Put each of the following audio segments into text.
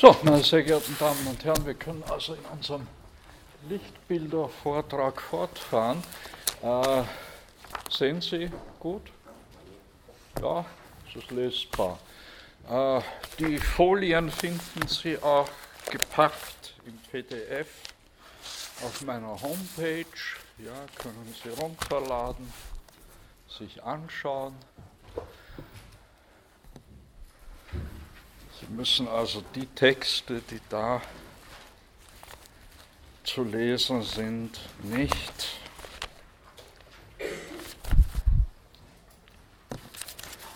So, meine sehr geehrten Damen und Herren, wir können also in unserem Lichtbildervortrag fortfahren. Äh, sehen Sie gut? Ja, es ist lesbar. Äh, die Folien finden Sie auch gepackt im PDF auf meiner Homepage. Ja, können Sie runterladen, sich anschauen. Müssen also die Texte, die da zu lesen sind, nicht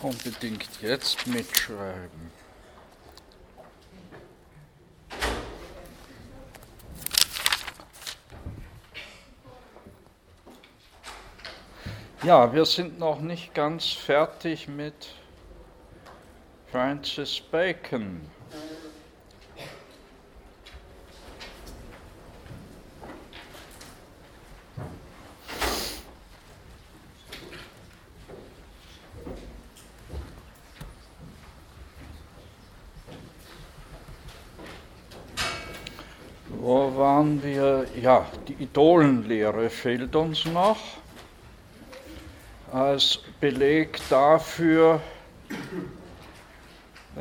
unbedingt jetzt mitschreiben. Ja, wir sind noch nicht ganz fertig mit Francis Bacon. Wo waren wir? Ja, die Idolenlehre fehlt uns noch als Beleg dafür,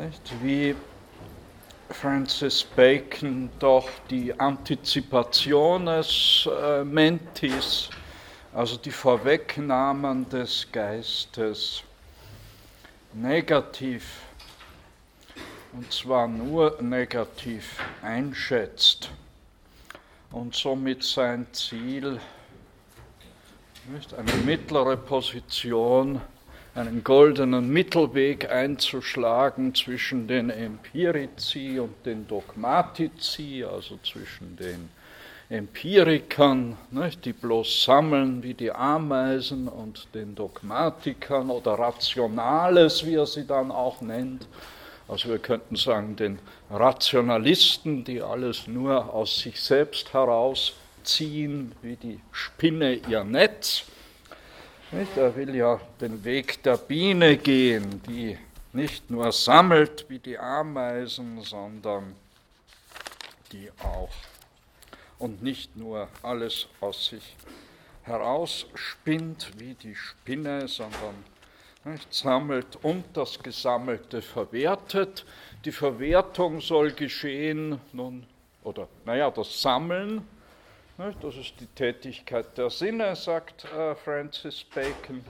nicht? Wie Francis Bacon doch die Antizipationes äh, Mentis, also die Vorwegnahmen des Geistes, negativ, und zwar nur negativ einschätzt und somit sein Ziel, nicht, eine mittlere Position, einen goldenen Mittelweg einzuschlagen zwischen den Empirici und den Dogmatici, also zwischen den Empirikern, nicht, die bloß sammeln wie die Ameisen, und den Dogmatikern oder Rationales, wie er sie dann auch nennt. Also wir könnten sagen, den Rationalisten, die alles nur aus sich selbst herausziehen, wie die Spinne ihr Netz er will ja den Weg der Biene gehen, die nicht nur sammelt wie die Ameisen, sondern die auch und nicht nur alles aus sich herausspinnt wie die Spinne, sondern nicht, sammelt und das Gesammelte verwertet. Die Verwertung soll geschehen, nun, oder naja, das Sammeln das ist die Tätigkeit der Sinne, sagt äh, Francis Bacon.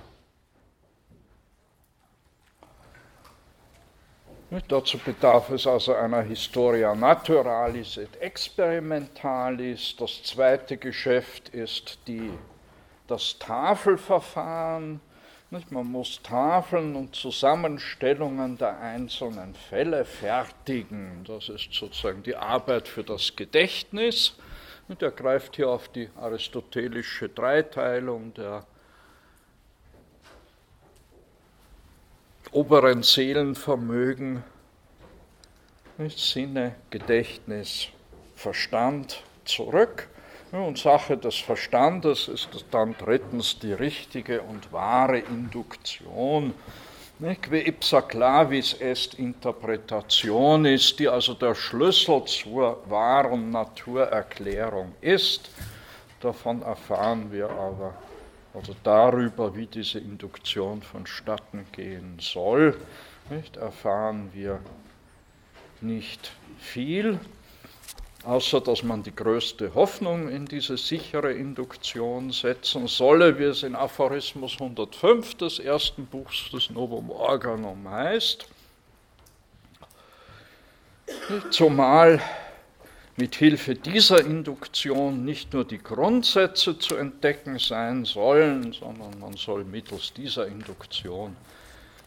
Dazu bedarf es also einer Historia naturalis et experimentalis. Das zweite Geschäft ist die, das Tafelverfahren. Man muss Tafeln und Zusammenstellungen der einzelnen Fälle fertigen. Das ist sozusagen die Arbeit für das Gedächtnis. Und er greift hier auf die aristotelische Dreiteilung der oberen Seelenvermögen, Sinne, Gedächtnis, Verstand zurück. Und Sache des Verstandes ist dann drittens die richtige und wahre Induktion Que ipsa clavis est interpretationis, die also der Schlüssel zur wahren Naturerklärung ist. Davon erfahren wir aber, also darüber, wie diese Induktion vonstatten gehen soll, nicht, erfahren wir nicht viel außer dass man die größte Hoffnung in diese sichere Induktion setzen solle, wie es in Aphorismus 105 des ersten Buchs des Novum Organum heißt. Zumal mit Hilfe dieser Induktion nicht nur die Grundsätze zu entdecken sein sollen, sondern man soll mittels dieser Induktion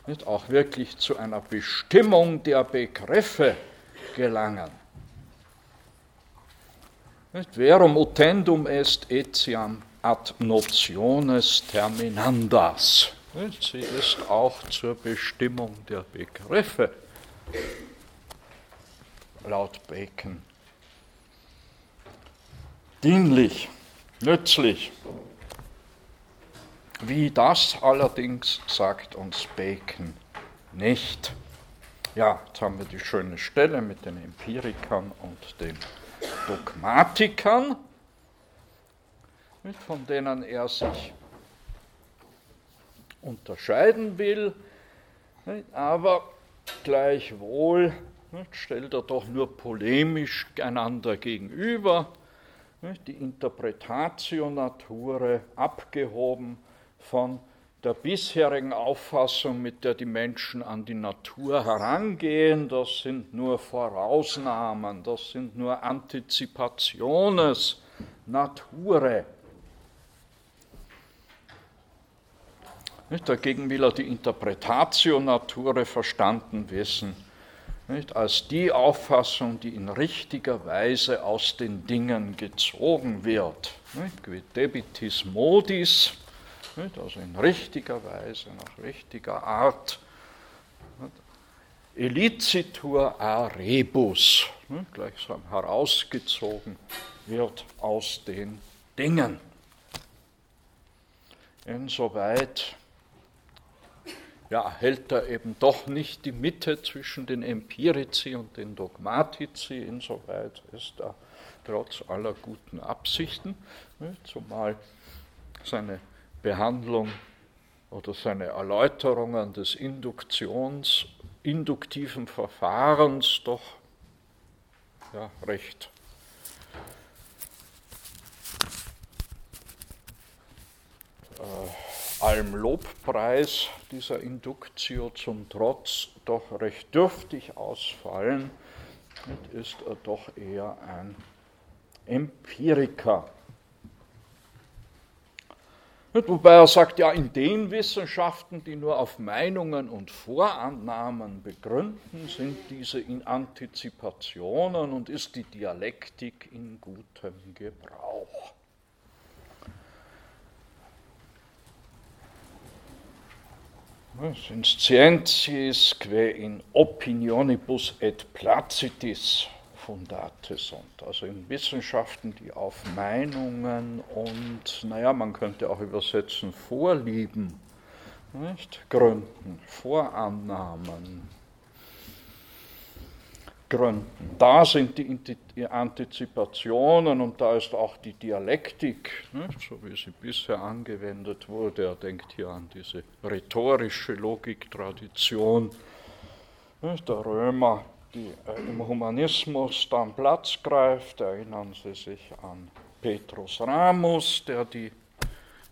nicht auch wirklich zu einer Bestimmung der Begriffe gelangen. Verum utendum est etiam ad notiones terminandas. Sie ist auch zur Bestimmung der Begriffe laut Bacon dienlich, nützlich. Wie das allerdings sagt uns Bacon nicht. Ja, jetzt haben wir die schöne Stelle mit den Empirikern und den Dogmatikern, von denen er sich unterscheiden will, aber gleichwohl stellt er doch nur polemisch einander gegenüber, die Interpretatio Nature abgehoben von der bisherigen Auffassung, mit der die Menschen an die Natur herangehen, das sind nur Vorausnahmen, das sind nur Antizipationes. Nature. Dagegen will er die Interpretatio Nature verstanden wissen, nicht, als die Auffassung, die in richtiger Weise aus den Dingen gezogen wird. Nicht, debitis modis, also in richtiger Weise, nach richtiger Art. Elicitur a rebus, gleichsam herausgezogen wird aus den Dingen. Insoweit ja, hält er eben doch nicht die Mitte zwischen den Empirici und den Dogmatici. Insoweit ist er trotz aller guten Absichten, zumal seine Behandlung oder seine Erläuterungen des Induktions, induktiven Verfahrens doch ja, recht äh, allem Lobpreis dieser Induktio zum Trotz doch recht dürftig ausfallen, ist er doch eher ein Empiriker. Wobei er sagt, ja, in den Wissenschaften, die nur auf Meinungen und Vorannahmen begründen, sind diese in Antizipationen und ist die Dialektik in gutem Gebrauch. Scientiis que in opinionibus et placitis Fundate sind, also in Wissenschaften, die auf Meinungen und, naja, man könnte auch übersetzen, Vorlieben nicht, gründen, Vorannahmen gründen. Da sind die Antizipationen und da ist auch die Dialektik, nicht, so wie sie bisher angewendet wurde. Er denkt hier an diese rhetorische Logiktradition der Römer die äh, im Humanismus dann Platz greift. Erinnern Sie sich an Petrus Ramus, der die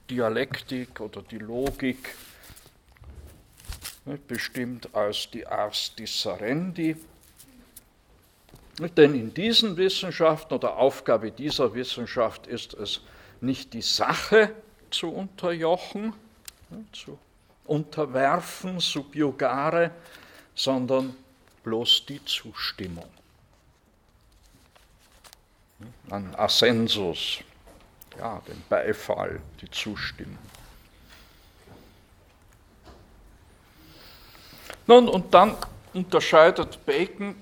Dialektik oder die Logik bestimmt als die Ars disserendi. Denn in diesen Wissenschaften oder Aufgabe dieser Wissenschaft ist es nicht die Sache zu unterjochen, zu unterwerfen, subjugare, sondern bloß die Zustimmung. An Assensus, ja, den Beifall, die Zustimmung. Nun, und dann unterscheidet Bacon,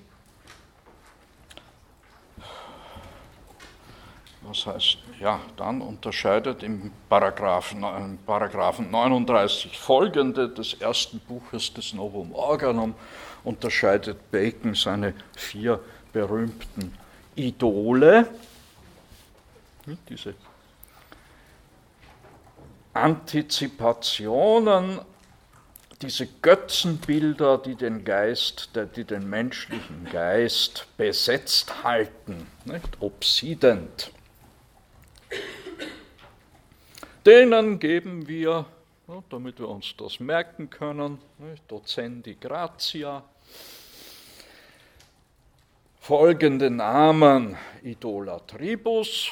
was heißt, ja, dann unterscheidet im Paragraphen, im Paragraphen 39 folgende des ersten Buches des Novum Organum unterscheidet Bacon seine vier berühmten Idole, diese Antizipationen, diese Götzenbilder, die den Geist, die den menschlichen Geist besetzt halten, nicht? obsident. Denen geben wir, damit wir uns das merken können, Docendi Gratia, folgende Namen. Idola Tribus,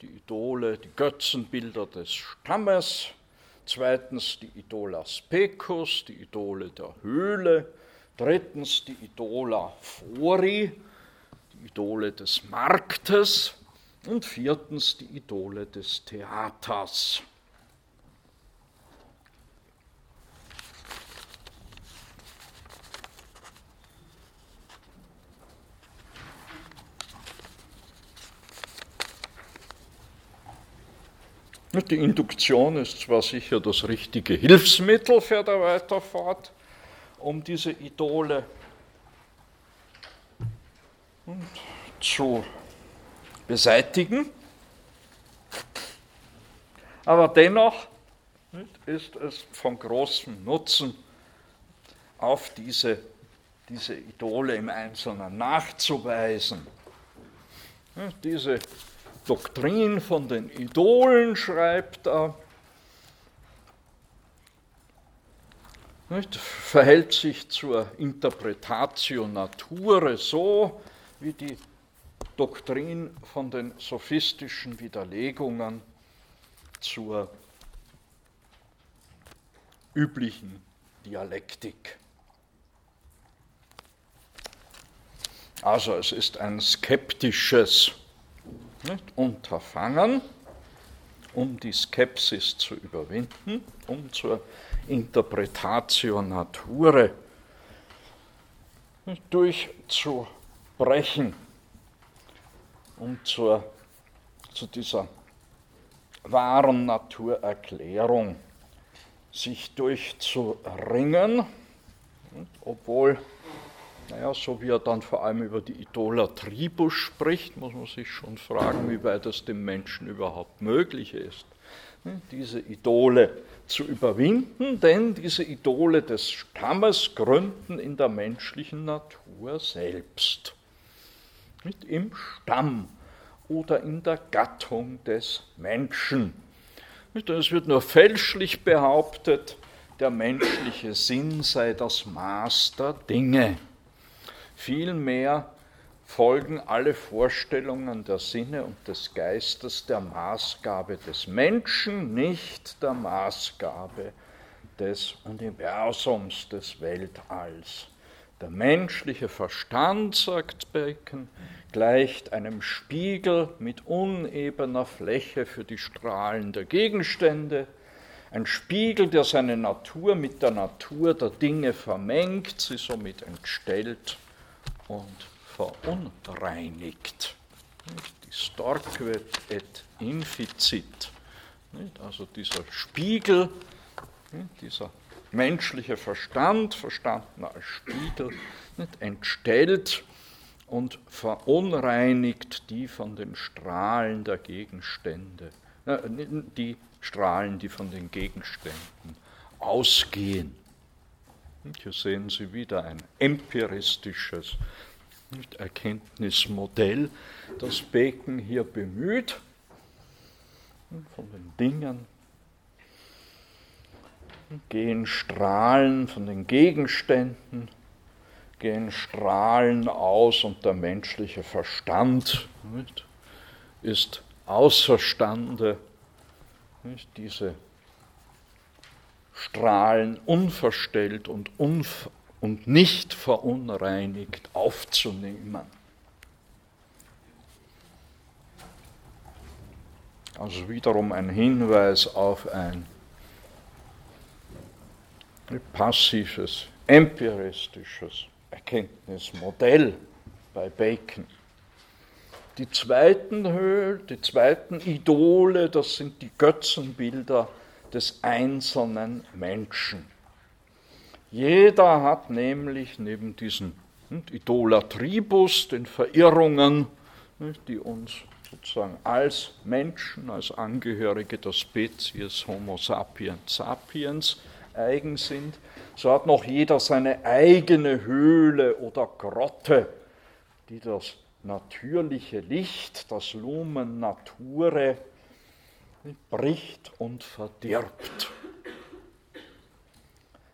die Idole, die Götzenbilder des Stammes, zweitens die Idola Specus, die Idole der Höhle, drittens die Idola Fori, die Idole des Marktes. Und viertens die Idole des Theaters. Die Induktion ist zwar sicher das richtige Hilfsmittel, fährt er weiter fort, um diese Idole zu beseitigen. Aber dennoch ist es von großem Nutzen, auf diese, diese Idole im Einzelnen nachzuweisen. Diese Doktrin von den Idolen schreibt er, nicht, verhält sich zur Interpretatio Nature so, wie die Doktrin von den sophistischen Widerlegungen zur üblichen Dialektik. Also es ist ein skeptisches nicht, Unterfangen, um die Skepsis zu überwinden, um zur Interpretatio Nature durchzubrechen, um zur, zu dieser wahren Naturerklärung sich durchzuringen, obwohl, naja, so wie er dann vor allem über die Idolatrie spricht, muss man sich schon fragen, wie weit es dem Menschen überhaupt möglich ist, diese Idole zu überwinden, denn diese Idole des Stammes gründen in der menschlichen Natur selbst, nicht im Stamm oder in der Gattung des Menschen. Es wird nur fälschlich behauptet, der menschliche Sinn sei das Maß der Dinge. Vielmehr folgen alle Vorstellungen der Sinne und des Geistes der Maßgabe des Menschen, nicht der Maßgabe des Universums, des Weltalls. Der menschliche Verstand, sagt Bacon, gleicht einem Spiegel mit unebener Fläche für die Strahlen der Gegenstände, ein Spiegel, der seine Natur mit der Natur der Dinge vermengt, sie somit entstellt und verunreinigt. Distorquet et inficit. Also dieser Spiegel, dieser menschliche Verstand, verstanden als Spiegel, entstellt und verunreinigt die von den Strahlen der Gegenstände, die Strahlen, die von den Gegenständen ausgehen. Hier sehen Sie wieder ein empiristisches Erkenntnismodell, das Bacon hier bemüht, von den Dingen gehen Strahlen von den Gegenständen, gehen Strahlen aus und der menschliche Verstand ist außerstande, diese Strahlen unverstellt und unverstellt und nicht verunreinigt aufzunehmen. Also wiederum ein Hinweis auf ein passives, empiristisches Erkenntnismodell bei Bacon. Die zweiten Höhe, die zweiten Idole, das sind die Götzenbilder des einzelnen Menschen. Jeder hat nämlich neben diesen Idolatribus, den Verirrungen, die uns sozusagen als Menschen, als Angehörige der Spezies Homo sapiens sapiens eigen sind, so hat noch jeder seine eigene Höhle oder Grotte, die das natürliche Licht, das Lumen Nature, bricht und verdirbt.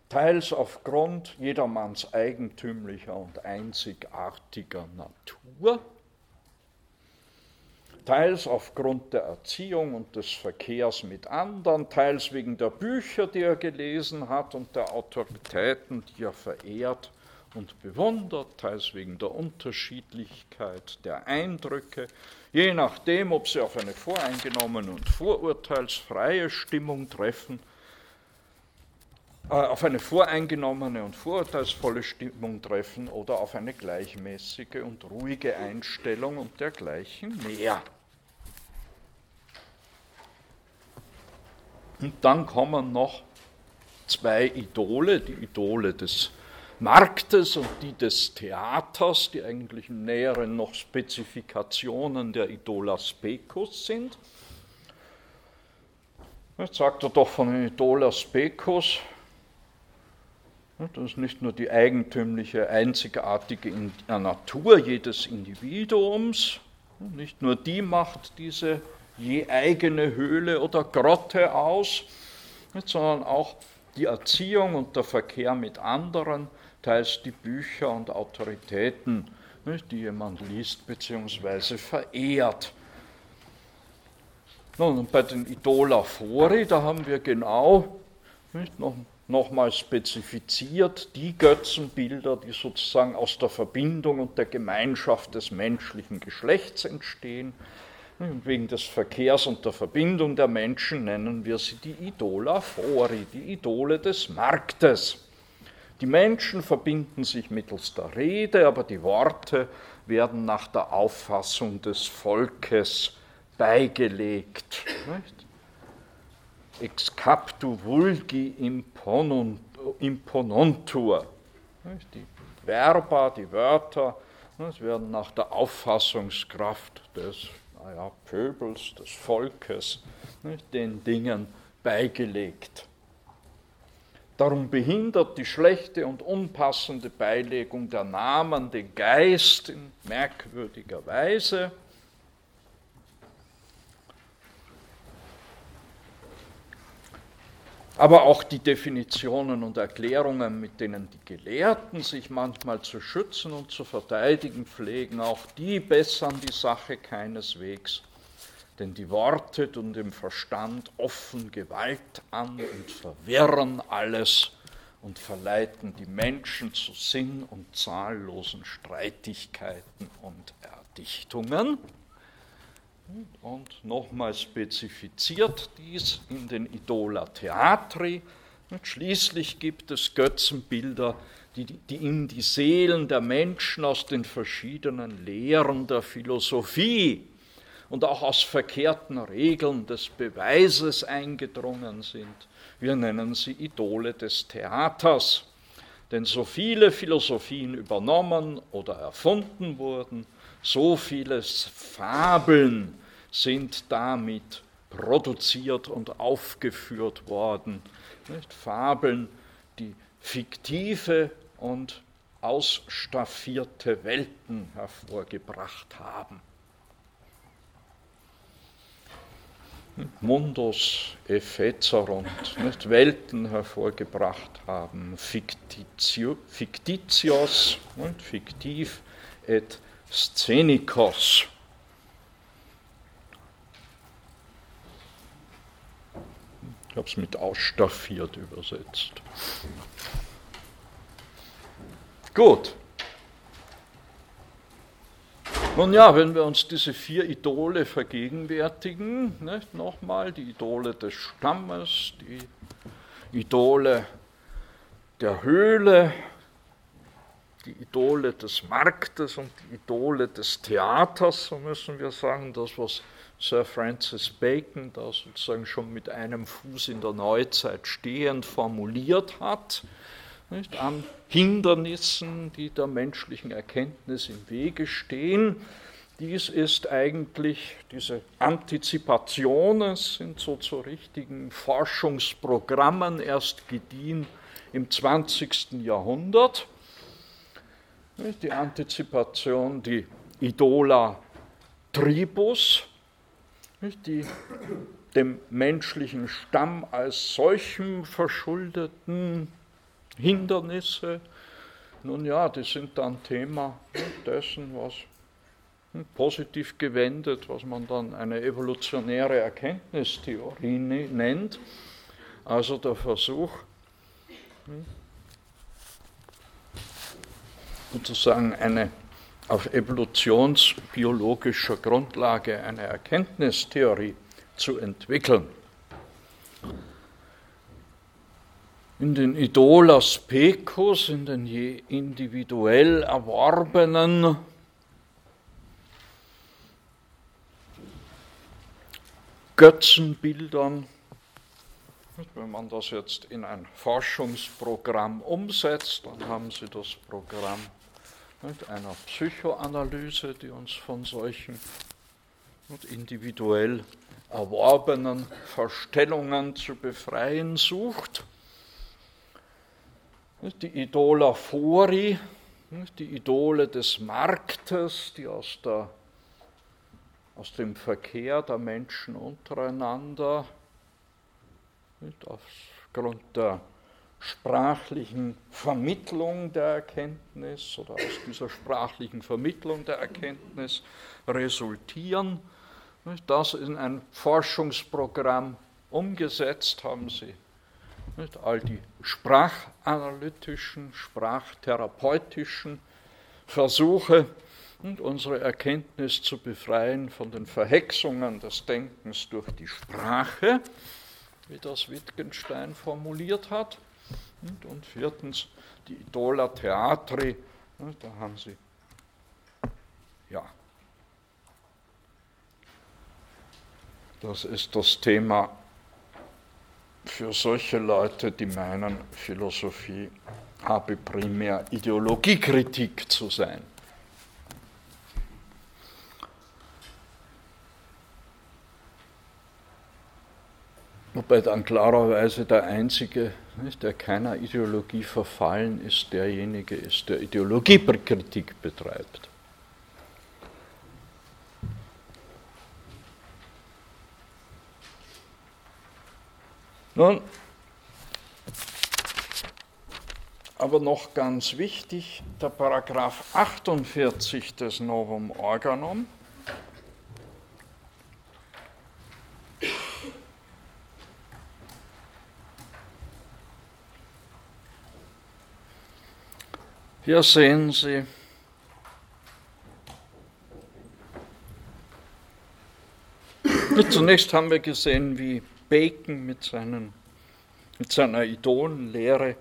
Teils aufgrund jedermanns eigentümlicher und einzigartiger Natur, teils aufgrund der Erziehung und des Verkehrs mit anderen, teils wegen der Bücher, die er gelesen hat und der Autoritäten, die er verehrt und bewundert, teils wegen der Unterschiedlichkeit der Eindrücke, je nachdem, ob sie auf eine voreingenommene und vorurteilsfreie Stimmung treffen äh, auf eine voreingenommene und vorurteilsvolle Stimmung treffen oder auf eine gleichmäßige und ruhige Einstellung und dergleichen mehr. Und dann kommen noch zwei Idole, die Idole des Marktes und die des Theaters, die eigentlich im Näheren noch Spezifikationen der Idola Specus sind. Jetzt sagt er doch von den Idola Specus, das ist nicht nur die eigentümliche, einzigartige Natur jedes Individuums, nicht nur die macht diese je eigene Höhle oder Grotte aus, sondern auch die Erziehung und der Verkehr mit anderen, teils die Bücher und Autoritäten, die jemand liest bzw. verehrt. Nun, bei den Idolaphori, da haben wir genau nicht, noch, nochmal spezifiziert die Götzenbilder, die sozusagen aus der Verbindung und der Gemeinschaft des menschlichen Geschlechts entstehen. Wegen des Verkehrs und der Verbindung der Menschen nennen wir sie die Idolaphori, die Idole des Marktes. Die Menschen verbinden sich mittels der Rede, aber die Worte werden nach der Auffassung des Volkes beigelegt. Nicht? Ex captu vulgi imponuntur. Die Verba, die Wörter, das werden nach der Auffassungskraft des naja, Pöbels, des Volkes, den Dingen beigelegt. Darum behindert die schlechte und unpassende Beilegung der Namen den Geist in merkwürdiger Weise. Aber auch die Definitionen und Erklärungen, mit denen die Gelehrten sich manchmal zu schützen und zu verteidigen pflegen, auch die bessern die Sache keineswegs. Denn die Worte tun dem Verstand offen Gewalt an und verwirren alles und verleiten die Menschen zu Sinn und zahllosen Streitigkeiten und Erdichtungen. Und nochmal spezifiziert dies in den Idola Theatri. Und schließlich gibt es Götzenbilder, die, die in die Seelen der Menschen aus den verschiedenen Lehren der Philosophie und auch aus verkehrten Regeln des Beweises eingedrungen sind. Wir nennen sie Idole des Theaters. Denn so viele Philosophien übernommen oder erfunden wurden, so viele Fabeln sind damit produziert und aufgeführt worden. Nicht? Fabeln, die fiktive und ausstaffierte Welten hervorgebracht haben. Mundus effecerunt, nicht Welten hervorgebracht haben, fictitio, fictitios, nicht, fiktiv et Szenikos. Ich habe es mit ausstaffiert übersetzt. Gut. Nun ja, wenn wir uns diese vier Idole vergegenwärtigen, nicht, nochmal die Idole des Stammes, die Idole der Höhle, die Idole des Marktes und die Idole des Theaters, so müssen wir sagen, das, was Sir Francis Bacon da sozusagen schon mit einem Fuß in der Neuzeit stehend formuliert hat, nicht, an Hindernissen, die der menschlichen Erkenntnis im Wege stehen. Dies ist eigentlich, diese Antizipationen sind so zu richtigen Forschungsprogrammen erst gediehen im 20. Jahrhundert die Antizipation, die Idola Tribus, die dem menschlichen Stamm als solchem verschuldeten Hindernisse, nun ja, die sind dann Thema dessen, was positiv gewendet, was man dann eine evolutionäre Erkenntnistheorie nennt, also der Versuch, sozusagen eine auf evolutionsbiologischer Grundlage eine Erkenntnistheorie zu entwickeln. In den Idolas Pecus, in den je individuell erworbenen Götzenbildern, Wenn man das jetzt in ein Forschungsprogramm umsetzt, dann haben Sie das Programm einer Psychoanalyse, die uns von solchen individuell erworbenen Verstellungen zu befreien sucht. Die Idolaphori, die Idole des Marktes, die aus, der, aus dem Verkehr der Menschen untereinander aufgrund der sprachlichen Vermittlung der Erkenntnis oder aus dieser sprachlichen Vermittlung der Erkenntnis resultieren. Das in ein Forschungsprogramm umgesetzt haben sie. All die sprachanalytischen, sprachtherapeutischen Versuche und unsere Erkenntnis zu befreien von den Verhexungen des Denkens durch die Sprache wie das Wittgenstein formuliert hat. Und viertens die Idola Theatri, da haben sie, ja, das ist das Thema für solche Leute, die meinen, Philosophie habe primär Ideologiekritik zu sein. Wobei dann klarerweise der Einzige, der keiner Ideologie verfallen ist, derjenige ist, der Ideologiekritik betreibt. Nun, aber noch ganz wichtig, der Paragraph 48 des Novum Organum Hier sehen Sie Zunächst haben wir gesehen, wie Bacon mit, seinen, mit seiner Idolenlehre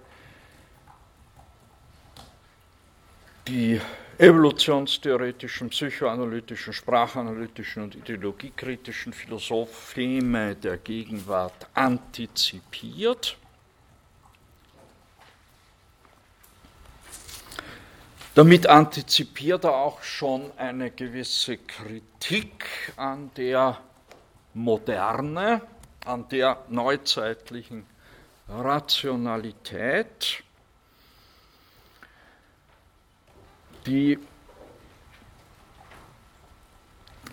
die evolutionstheoretischen, psychoanalytischen, sprachanalytischen und ideologiekritischen Philosopheme der Gegenwart antizipiert. Damit antizipiert er auch schon eine gewisse Kritik an der Moderne, an der neuzeitlichen Rationalität, die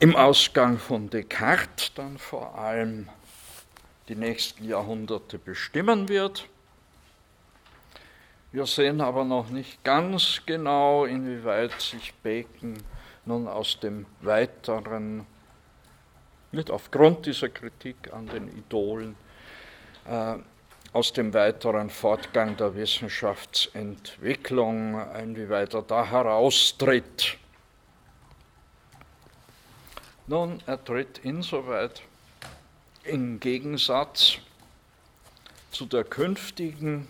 im Ausgang von Descartes dann vor allem die nächsten Jahrhunderte bestimmen wird. Wir sehen aber noch nicht ganz genau, inwieweit sich Bacon nun aus dem weiteren, nicht aufgrund dieser Kritik an den Idolen, äh, aus dem weiteren Fortgang der Wissenschaftsentwicklung, inwieweit er da heraustritt. Nun, er tritt insoweit im Gegensatz zu der künftigen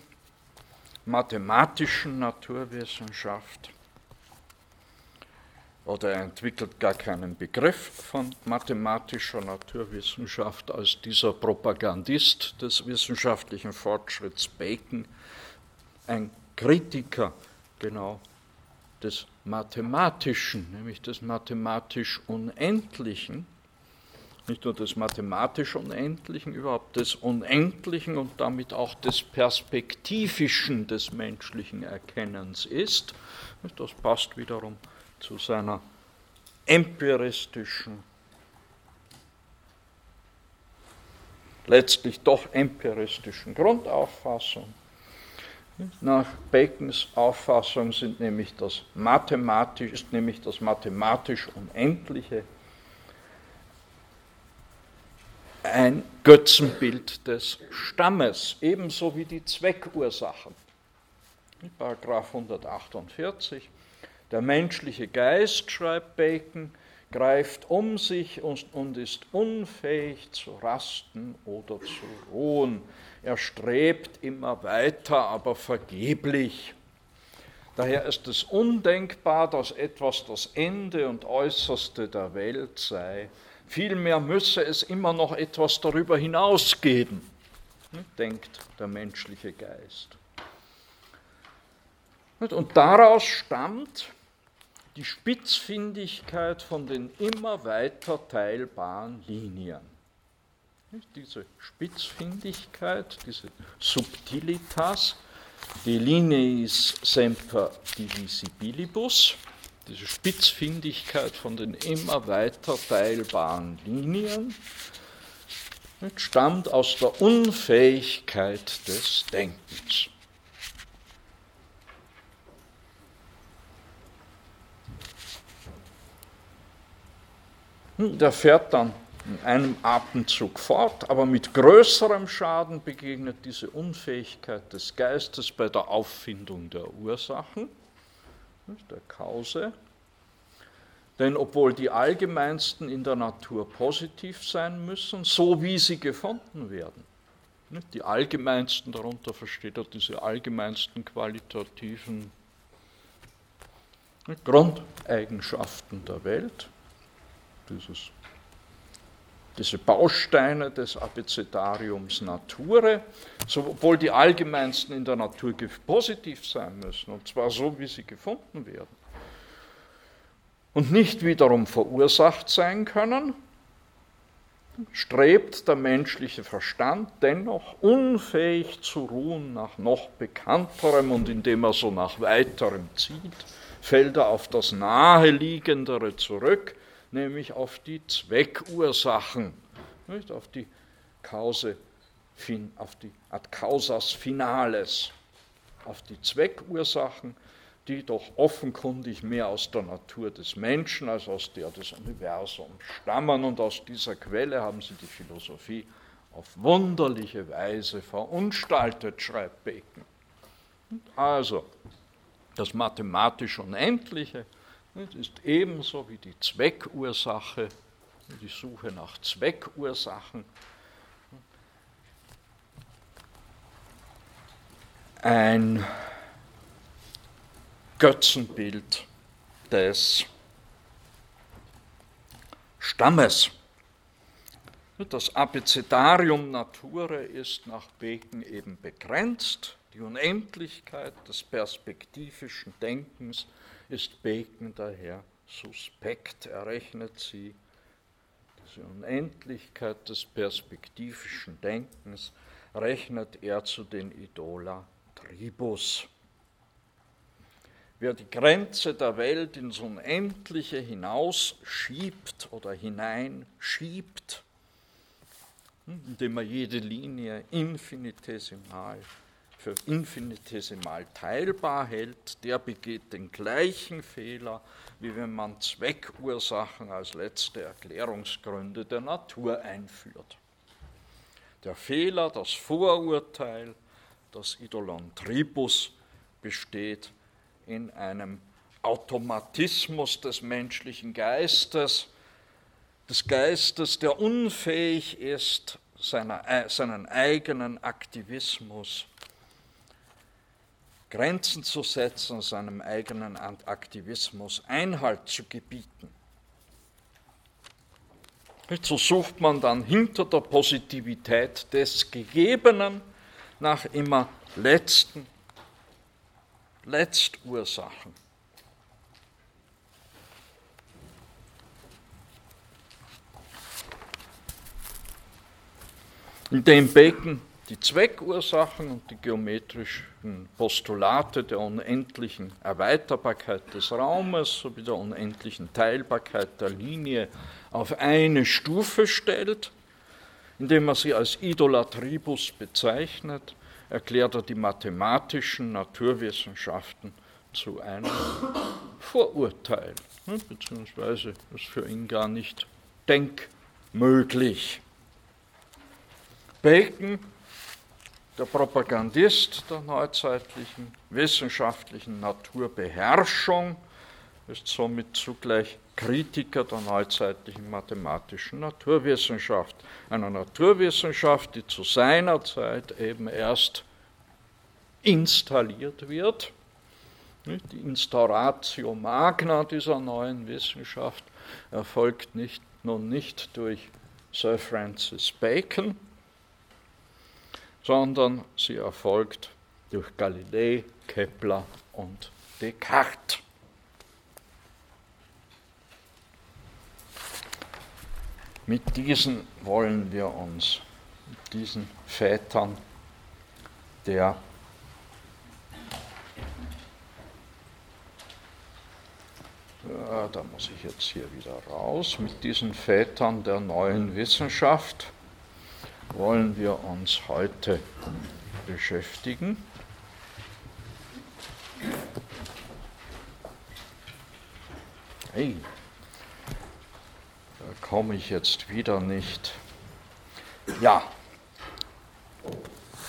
mathematischen Naturwissenschaft oder er entwickelt gar keinen Begriff von mathematischer Naturwissenschaft als dieser Propagandist des wissenschaftlichen Fortschritts Bacon, ein Kritiker genau des Mathematischen, nämlich des mathematisch Unendlichen, nicht nur des mathematisch Unendlichen, überhaupt des Unendlichen und damit auch des Perspektivischen des menschlichen Erkennens ist. Das passt wiederum zu seiner empiristischen, letztlich doch empiristischen Grundauffassung. Nach Bacons Auffassung sind nämlich das mathematisch, ist nämlich das mathematisch Unendliche ein Götzenbild des Stammes, ebenso wie die Zweckursachen. Paragraph 148. Der menschliche Geist, schreibt Bacon, greift um sich und ist unfähig zu rasten oder zu ruhen. Er strebt immer weiter, aber vergeblich. Daher ist es undenkbar, dass etwas das Ende und Äußerste der Welt sei. Vielmehr müsse es immer noch etwas darüber hinaus geben. denkt der menschliche Geist. Und daraus stammt die Spitzfindigkeit von den immer weiter teilbaren Linien. Diese Spitzfindigkeit, diese Subtilitas, die lineis semper divisibilibus, diese Spitzfindigkeit von den immer weiter teilbaren Linien, stammt aus der Unfähigkeit des Denkens. Der fährt dann in einem Atemzug fort, aber mit größerem Schaden begegnet diese Unfähigkeit des Geistes bei der Auffindung der Ursachen, der Kause. Denn obwohl die allgemeinsten in der Natur positiv sein müssen, so wie sie gefunden werden, die allgemeinsten, darunter versteht er diese allgemeinsten qualitativen Grundeigenschaften der Welt, dieses diese Bausteine des Abecedariums Nature, obwohl die allgemeinsten in der Natur positiv sein müssen, und zwar so, wie sie gefunden werden, und nicht wiederum verursacht sein können, strebt der menschliche Verstand dennoch unfähig zu ruhen nach noch bekannterem und indem er so nach weiterem zieht, fällt er auf das Naheliegendere zurück, nämlich auf die Zweckursachen, nicht? auf die Cause, auf die ad causas finales, auf die Zweckursachen, die doch offenkundig mehr aus der Natur des Menschen als aus der des Universums stammen. Und aus dieser Quelle haben sie die Philosophie auf wunderliche Weise verunstaltet, schreibt Bacon. Also, das mathematisch Unendliche ist ebenso wie die Zweckursache, die Suche nach Zweckursachen, ein Götzenbild des Stammes. Das Abecedarium Nature ist nach Bacon eben begrenzt. Die Unendlichkeit des perspektivischen Denkens ist Bacon daher suspekt. Er rechnet sie, diese Unendlichkeit des perspektivischen Denkens, rechnet er zu den Idola Tribus. Wer die Grenze der Welt ins Unendliche hinausschiebt oder hineinschiebt, indem er jede Linie infinitesimal für infinitesimal teilbar hält, der begeht den gleichen Fehler, wie wenn man Zweckursachen als letzte Erklärungsgründe der Natur einführt. Der Fehler, das Vorurteil, das Idolon Tribus besteht in einem Automatismus des menschlichen Geistes, des Geistes, der unfähig ist, seiner, seinen eigenen Aktivismus Grenzen zu setzen, seinem eigenen Aktivismus Einhalt zu gebieten. So sucht man dann hinter der Positivität des Gegebenen nach immer letzten Letztursachen. Indem Bacon die Zweckursachen und die geometrischen Postulate der unendlichen Erweiterbarkeit des Raumes sowie der unendlichen Teilbarkeit der Linie auf eine Stufe stellt, indem er sie als Idolatribus bezeichnet, erklärt er die mathematischen Naturwissenschaften zu einem Vorurteil, ne, beziehungsweise ist für ihn gar nicht denkmöglich. Bacon der Propagandist der neuzeitlichen wissenschaftlichen Naturbeherrschung, ist somit zugleich Kritiker der neuzeitlichen mathematischen Naturwissenschaft. Einer Naturwissenschaft, die zu seiner Zeit eben erst installiert wird. Die Instauratio Magna dieser neuen Wissenschaft erfolgt nicht, nun nicht durch Sir Francis Bacon, sondern sie erfolgt durch Galilei, Kepler und Descartes. Mit diesen wollen wir uns, mit diesen Vätern der da muss ich jetzt hier wieder raus, mit diesen Vätern der neuen Wissenschaft wollen wir uns heute beschäftigen. Hey, da komme ich jetzt wieder nicht. Ja,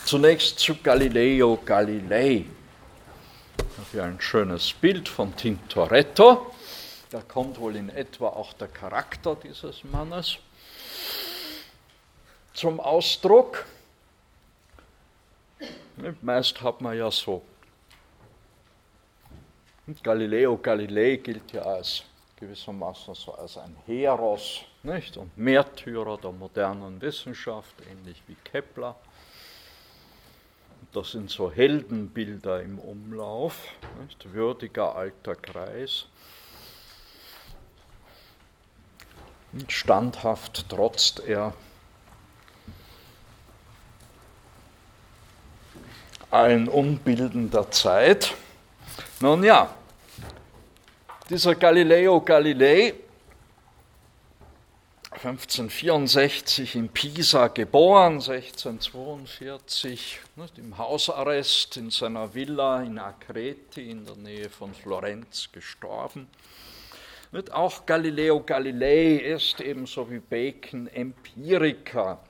zunächst zu Galileo Galilei. Hier ein schönes Bild von Tintoretto. Da kommt wohl in etwa auch der Charakter dieses Mannes zum Ausdruck. Meist hat man ja so. Galileo Galilei gilt ja als gewissermaßen so als ein Heros nicht? und Märtyrer der modernen Wissenschaft, ähnlich wie Kepler. Das sind so Heldenbilder im Umlauf, nicht? würdiger alter Kreis. Und standhaft trotzt er allen Unbilden der Zeit. Nun ja, dieser Galileo Galilei, 1564 in Pisa geboren, 1642 nicht, im Hausarrest in seiner Villa in Acreti in der Nähe von Florenz gestorben. Nicht, auch Galileo Galilei ist ebenso wie Bacon Empiriker.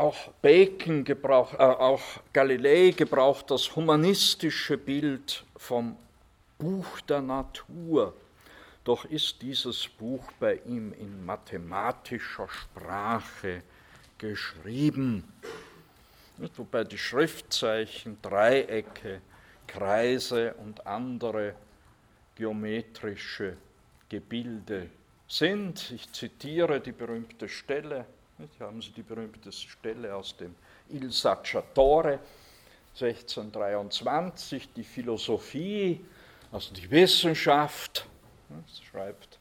Auch Bacon gebraucht, äh, auch Galilei gebraucht das humanistische Bild vom Buch der Natur. Doch ist dieses Buch bei ihm in mathematischer Sprache geschrieben, wobei die Schriftzeichen, Dreiecke, Kreise und andere geometrische Gebilde sind. Ich zitiere die berühmte Stelle hier haben Sie die berühmte Stelle aus dem Il Sacciatore 1623, die Philosophie, also die Wissenschaft, schreibt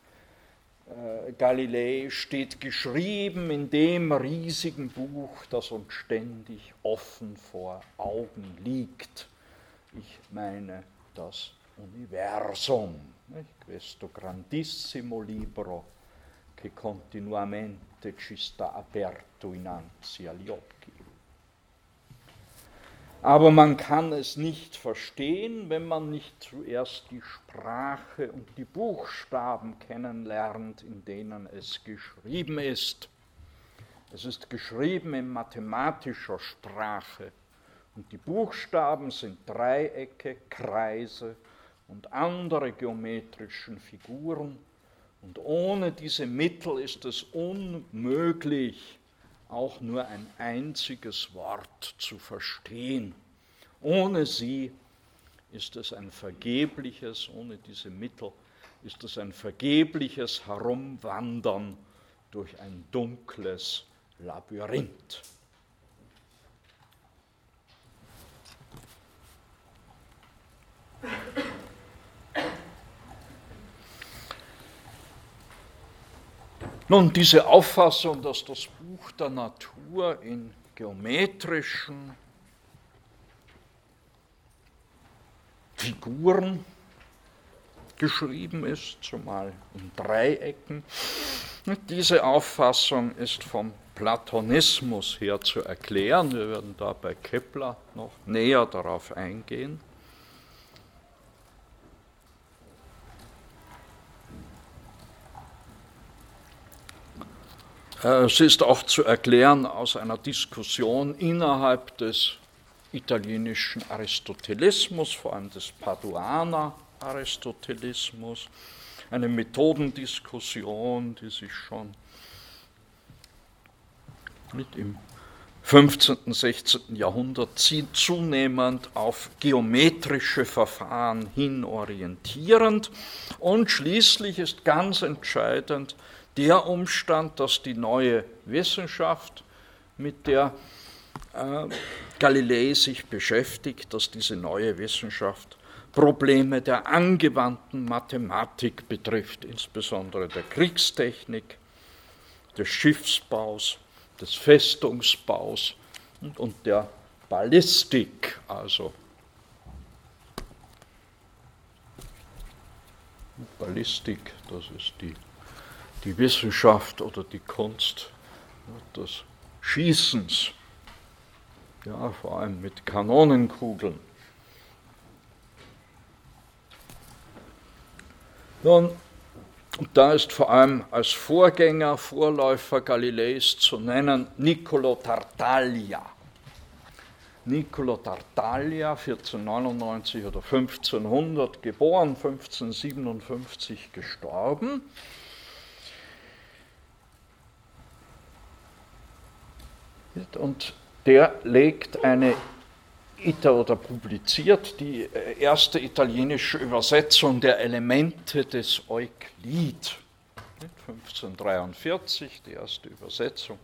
äh, Galilei, steht geschrieben in dem riesigen Buch, das uns ständig offen vor Augen liegt. Ich meine das Universum. Questo grandissimo libro che continuamente ci sta aperto innanzi agli occhi. Aber man kann es nicht verstehen, wenn man nicht zuerst die Sprache und die Buchstaben kennenlernt, in denen es geschrieben ist. Es ist geschrieben in mathematischer Sprache und die Buchstaben sind Dreiecke, Kreise und andere geometrischen Figuren und ohne diese Mittel ist es unmöglich, auch nur ein einziges Wort zu verstehen. Ohne sie ist es ein vergebliches, ohne diese Mittel ist es ein vergebliches Herumwandern durch ein dunkles Labyrinth. Nun, diese Auffassung, dass das Buch der Natur in geometrischen Figuren geschrieben ist, zumal in Dreiecken, diese Auffassung ist vom Platonismus her zu erklären. Wir werden da bei Kepler noch näher darauf eingehen. Äh, es ist auch zu erklären aus einer Diskussion innerhalb des italienischen Aristotelismus, vor allem des Paduaner Aristotelismus, eine Methodendiskussion, die sich schon mit im 15. und 16. Jahrhundert zunehmend auf geometrische Verfahren hin orientierend. Und schließlich ist ganz entscheidend der Umstand, dass die neue Wissenschaft, mit der äh, Galilei sich beschäftigt, dass diese neue Wissenschaft Probleme der angewandten Mathematik betrifft, insbesondere der Kriegstechnik, des Schiffsbaus, des Festungsbaus und der Ballistik, also. Ballistik, das ist die, die Wissenschaft oder die Kunst des Schießens, ja, vor allem mit Kanonenkugeln. Nun, da ist vor allem als Vorgänger, Vorläufer Galileis zu nennen Niccolo Tartaglia. Niccolo Tartaglia, 1499 oder 1500 geboren, 1557 gestorben. Und der legt eine oder publiziert die äh, erste italienische Übersetzung der Elemente des Euklid. 1543, die erste Übersetzung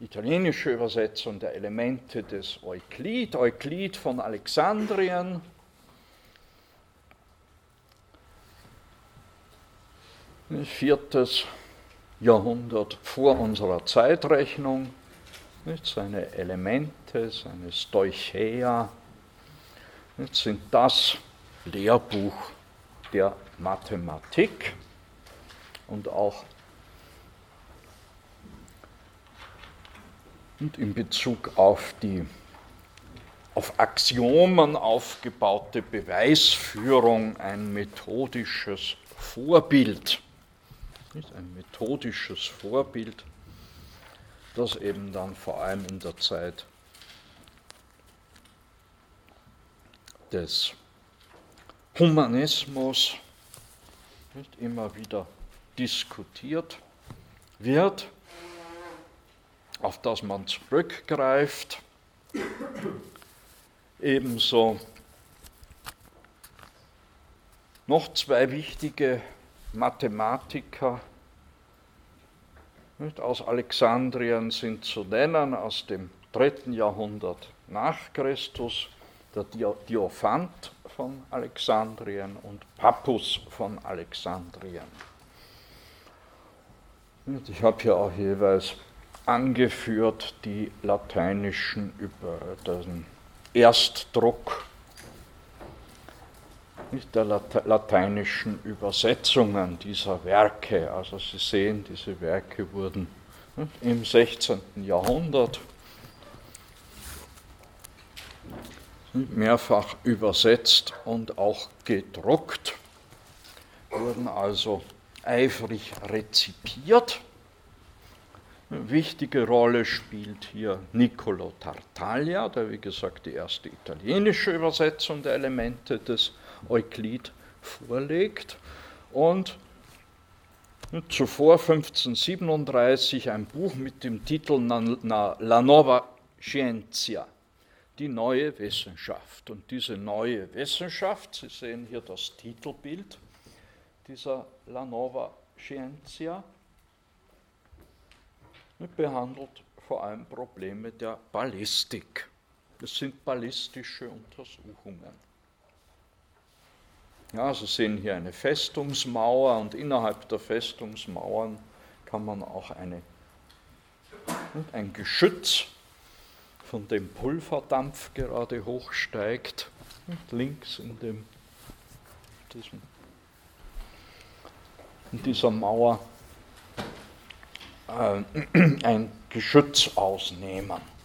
italienische Übersetzung der Elemente des Euklid, Euklid von Alexandrien. Viertes Jahrhundert vor unserer Zeitrechnung. Seine Elemente, seine Stoicheia. Sind das Lehrbuch der Mathematik und auch und in Bezug auf die auf Axiomen aufgebaute Beweisführung ein methodisches Vorbild. Ein methodisches Vorbild, das eben dann vor allem in der Zeit des Humanismus immer wieder diskutiert wird auf das man zurückgreift. Ebenso noch zwei wichtige Mathematiker aus Alexandrien sind zu nennen, aus dem dritten Jahrhundert nach Christus, der Diophant von Alexandrien und Pappus von Alexandrien. ich habe hier auch jeweils angeführt die lateinischen über den Erstdruck nicht der lateinischen Übersetzungen dieser Werke. Also Sie sehen, diese Werke wurden im 16. Jahrhundert mehrfach übersetzt und auch gedruckt, wurden also eifrig rezipiert. Eine wichtige Rolle spielt hier Niccolo Tartaglia, der wie gesagt die erste italienische Übersetzung der Elemente des Euklid vorlegt und zuvor 1537 ein Buch mit dem Titel La Nova Scienza, die neue Wissenschaft. Und diese neue Wissenschaft, Sie sehen hier das Titelbild dieser La Nova Scienza, behandelt vor allem Probleme der Ballistik. Das sind ballistische Untersuchungen. Ja, Sie sehen hier eine Festungsmauer und innerhalb der Festungsmauern kann man auch eine, ein Geschütz, von dem Pulverdampf gerade hochsteigt, links in, dem, diesem, in dieser Mauer äh, ein Geschütz ausnehmen.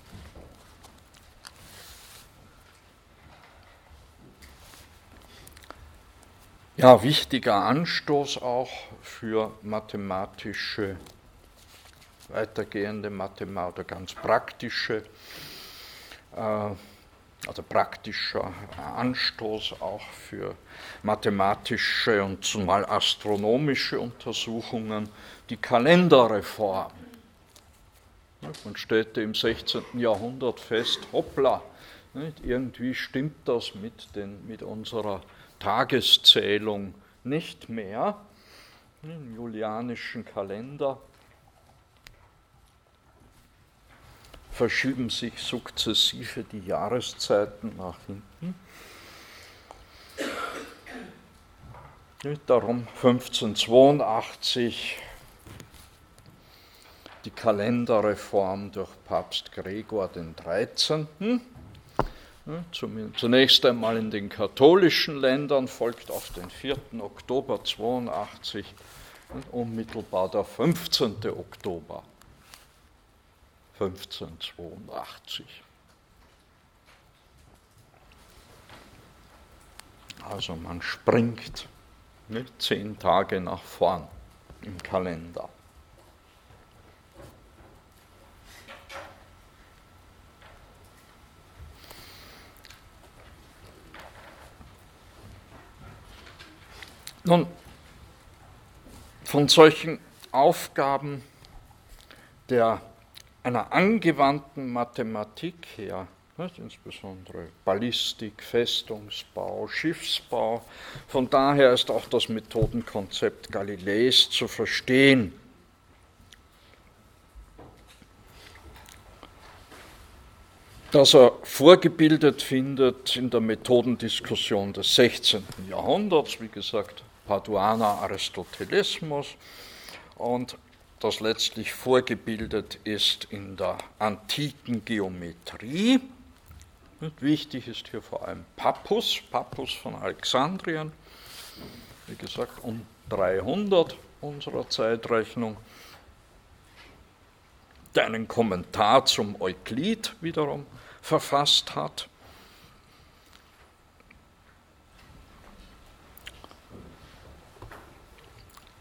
Ja, wichtiger Anstoß auch für mathematische, weitergehende Mathematik oder ganz praktische, äh, also praktischer Anstoß auch für mathematische und zumal astronomische Untersuchungen die Kalenderreform. Man stellte im 16. Jahrhundert fest, hoppla, irgendwie stimmt das mit, den, mit unserer Tageszählung nicht mehr. Im julianischen Kalender verschieben sich sukzessive die Jahreszeiten nach hinten. Darum 1582 die Kalenderreform durch Papst Gregor XIII. Zunächst einmal in den katholischen Ländern folgt auf den 4. Oktober 82 und unmittelbar der 15. Oktober 1582. Also man springt ne, zehn Tage nach vorn im Kalender. Nun, von solchen Aufgaben der, einer angewandten Mathematik her, nicht, insbesondere Ballistik, Festungsbau, Schiffsbau, von daher ist auch das Methodenkonzept Galileis zu verstehen. das er vorgebildet findet in der Methodendiskussion des 16. Jahrhunderts, wie gesagt, Paduaner Aristotelismus und das letztlich vorgebildet ist in der antiken Geometrie. Und wichtig ist hier vor allem Pappus, Pappus von Alexandrien, wie gesagt um 300 unserer Zeitrechnung, der einen Kommentar zum Euklid wiederum verfasst hat.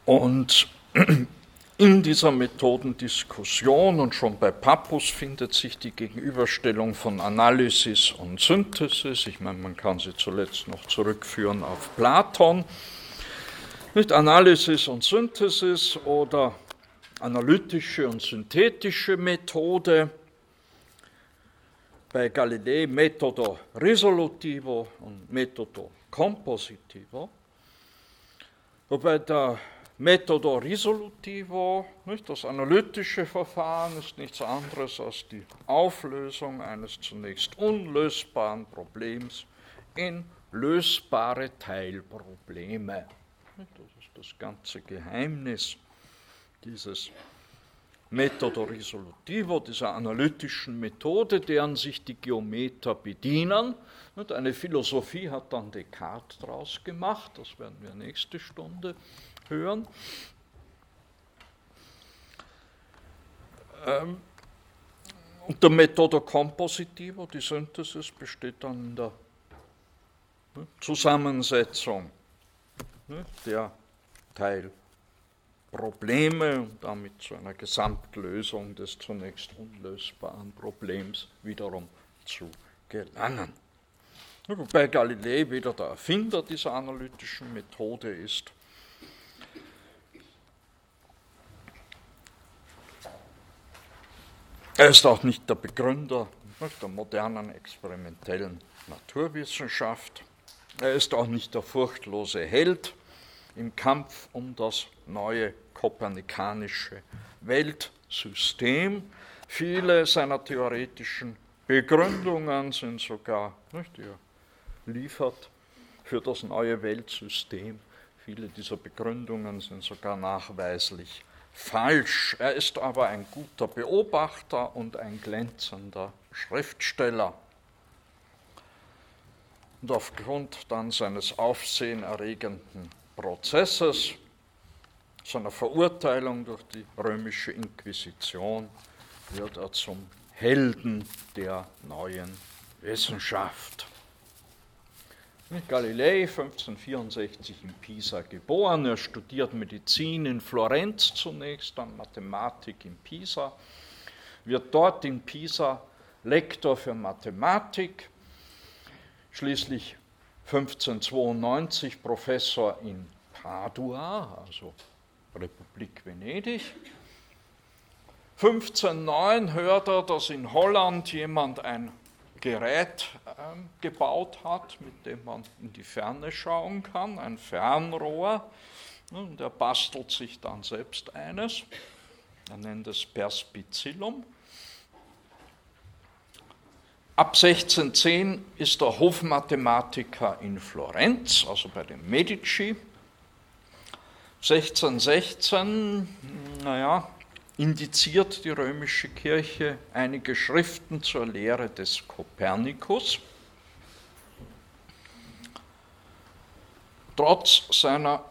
Und in dieser Methodendiskussion und schon bei Pappus findet sich die Gegenüberstellung von Analysis und Synthesis. Ich meine, man kann sie zuletzt noch zurückführen auf Platon. Nicht Analysis und Synthesis oder analytische und synthetische Methode bei Galilei Metodo risolutivo und Metodo compositivo, wobei der Metodo risolutivo, nicht, das analytische Verfahren, ist nichts anderes als die Auflösung eines zunächst unlösbaren Problems in lösbare Teilprobleme. Das ist das ganze Geheimnis dieses Metodo risolutivo, dieser analytischen Methode, deren sich die Geometer bedienen. Und eine Philosophie hat dann Descartes daraus gemacht, das werden wir nächste Stunde hören. Ähm, und der Metodo compositivo, die Synthesis, besteht dann in der ne, Zusammensetzung ne, der Teil Probleme und damit zu einer Gesamtlösung des zunächst unlösbaren Problems wiederum zu gelangen. Wobei Galilei wieder der Erfinder dieser analytischen Methode ist. Er ist auch nicht der Begründer der modernen experimentellen Naturwissenschaft. Er ist auch nicht der furchtlose Held im Kampf um das neue kopernikanische Weltsystem. Viele seiner theoretischen Begründungen sind sogar, nicht, er liefert für das neue Weltsystem, viele dieser Begründungen sind sogar nachweislich falsch. Er ist aber ein guter Beobachter und ein glänzender Schriftsteller. Und aufgrund dann seines aufsehenerregenden Prozesses seiner Verurteilung durch die römische Inquisition wird er zum Helden der neuen Wissenschaft. Galilei, 1564 in Pisa geboren, er studiert Medizin in Florenz zunächst, dann Mathematik in Pisa, wird dort in Pisa Lektor für Mathematik, schließlich 1592 Professor in Padua, also Republik Venedig. 1509 hört er, dass in Holland jemand ein Gerät äh, gebaut hat, mit dem man in die Ferne schauen kann, ein Fernrohr. Und er bastelt sich dann selbst eines. Er nennt es Perspicillum. Ab 1610 ist er Hofmathematiker in Florenz, also bei den Medici. 1616, naja, indiziert die römische Kirche einige Schriften zur Lehre des Kopernikus. Trotz seiner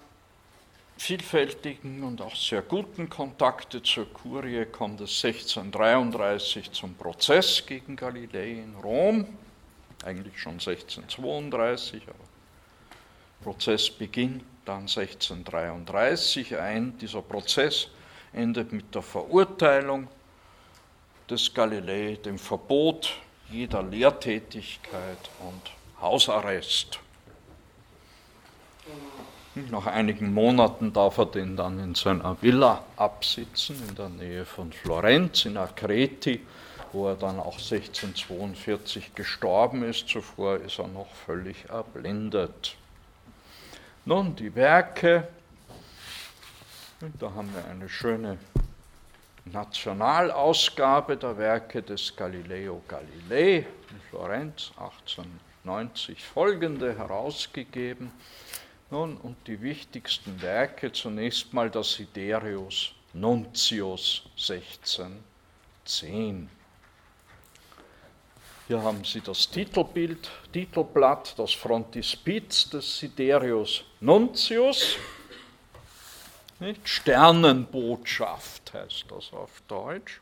vielfältigen und auch sehr guten Kontakte zur Kurie kommt es 1633 zum Prozess gegen Galilei in Rom, eigentlich schon 1632, aber Prozess beginnt dann 1633 ein. Dieser Prozess endet mit der Verurteilung des Galilei, dem Verbot jeder Lehrtätigkeit und Hausarrest. Nach einigen Monaten darf er den dann in seiner Villa absitzen, in der Nähe von Florenz, in Akreti, wo er dann auch 1642 gestorben ist. Zuvor ist er noch völlig erblindet. Nun, die Werke, da haben wir eine schöne Nationalausgabe der Werke des Galileo Galilei in Florenz, 1890 folgende, herausgegeben. Nun, und die wichtigsten Werke, zunächst mal das Siderius Nuntius 1610. Hier haben Sie das Titelbild, Titelblatt, das Frontispiz des Siderius Nuntius. Nicht? Sternenbotschaft heißt das auf Deutsch.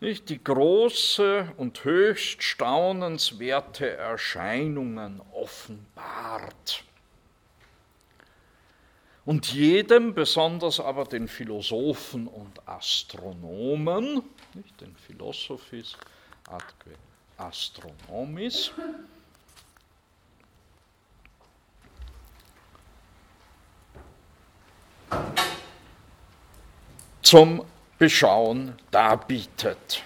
Nicht? Die große und höchst staunenswerte Erscheinungen offenbart und jedem, besonders aber den Philosophen und Astronomen, nicht den Philosophis atque astronomis, zum Beschauen darbietet.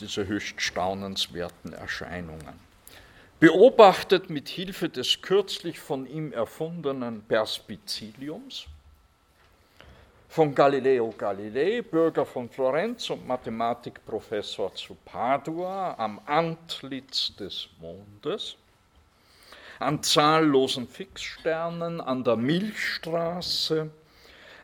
Diese höchst staunenswerten Erscheinungen beobachtet mit Hilfe des kürzlich von ihm erfundenen Perspizilliums von Galileo Galilei, Bürger von Florenz und Mathematikprofessor zu Padua, am Antlitz des Mondes, an zahllosen Fixsternen, an der Milchstraße,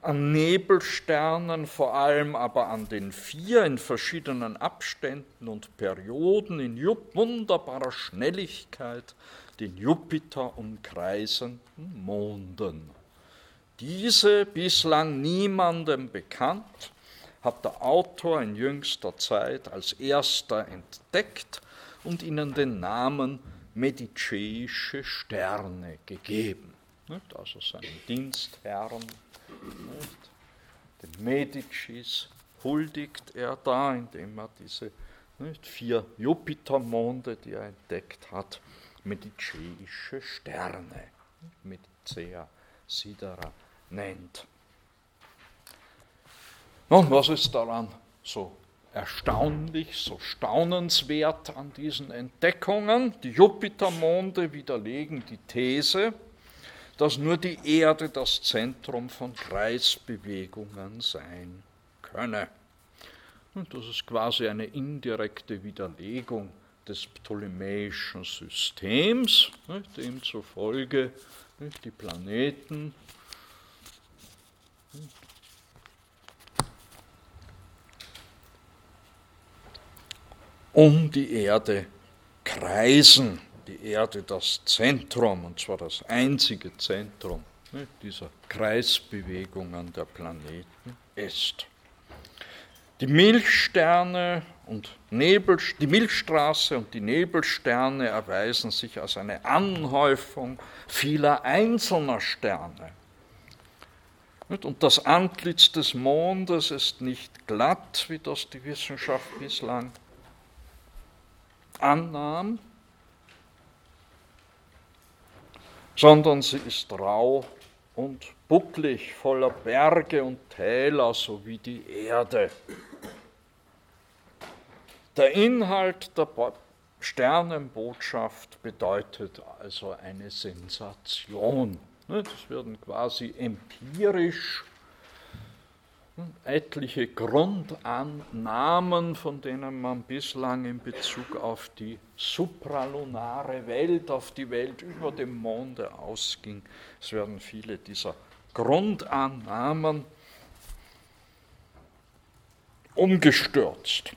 an Nebelsternen, vor allem aber an den vier in verschiedenen Abständen und Perioden in wunderbarer Schnelligkeit den Jupiter umkreisenden Monden. Diese bislang niemandem bekannt, hat der Autor in jüngster Zeit als erster entdeckt und ihnen den Namen Mediceische Sterne gegeben. Also seinen Dienstherren nicht? Den Medicis huldigt er da, indem er diese nicht, vier Jupitermonde, die er entdeckt hat, mediceische Sterne, Medicea Sidera nennt. Nun, was ist daran so erstaunlich, so staunenswert an diesen Entdeckungen? Die Jupitermonde widerlegen die These, dass nur die Erde das Zentrum von Kreisbewegungen sein könne. Und das ist quasi eine indirekte Widerlegung des ptolemäischen Systems, demzufolge die Planeten um die Erde kreisen die Erde das Zentrum, und zwar das einzige Zentrum ne, dieser Kreisbewegungen der Planeten ist. Die Milchsterne und Nebel, die Milchstraße und die Nebelsterne erweisen sich als eine Anhäufung vieler einzelner Sterne. Und das Antlitz des Mondes ist nicht glatt, wie das die Wissenschaft bislang annahm, sondern sie ist rau und bucklig, voller Berge und Täler sowie die Erde. Der Inhalt der Sternenbotschaft bedeutet also eine Sensation. Es werden quasi empirisch etliche Grundannahmen, von denen man bislang in Bezug auf die supralunare Welt, auf die Welt über dem Monde ausging. Es werden viele dieser Grundannahmen umgestürzt.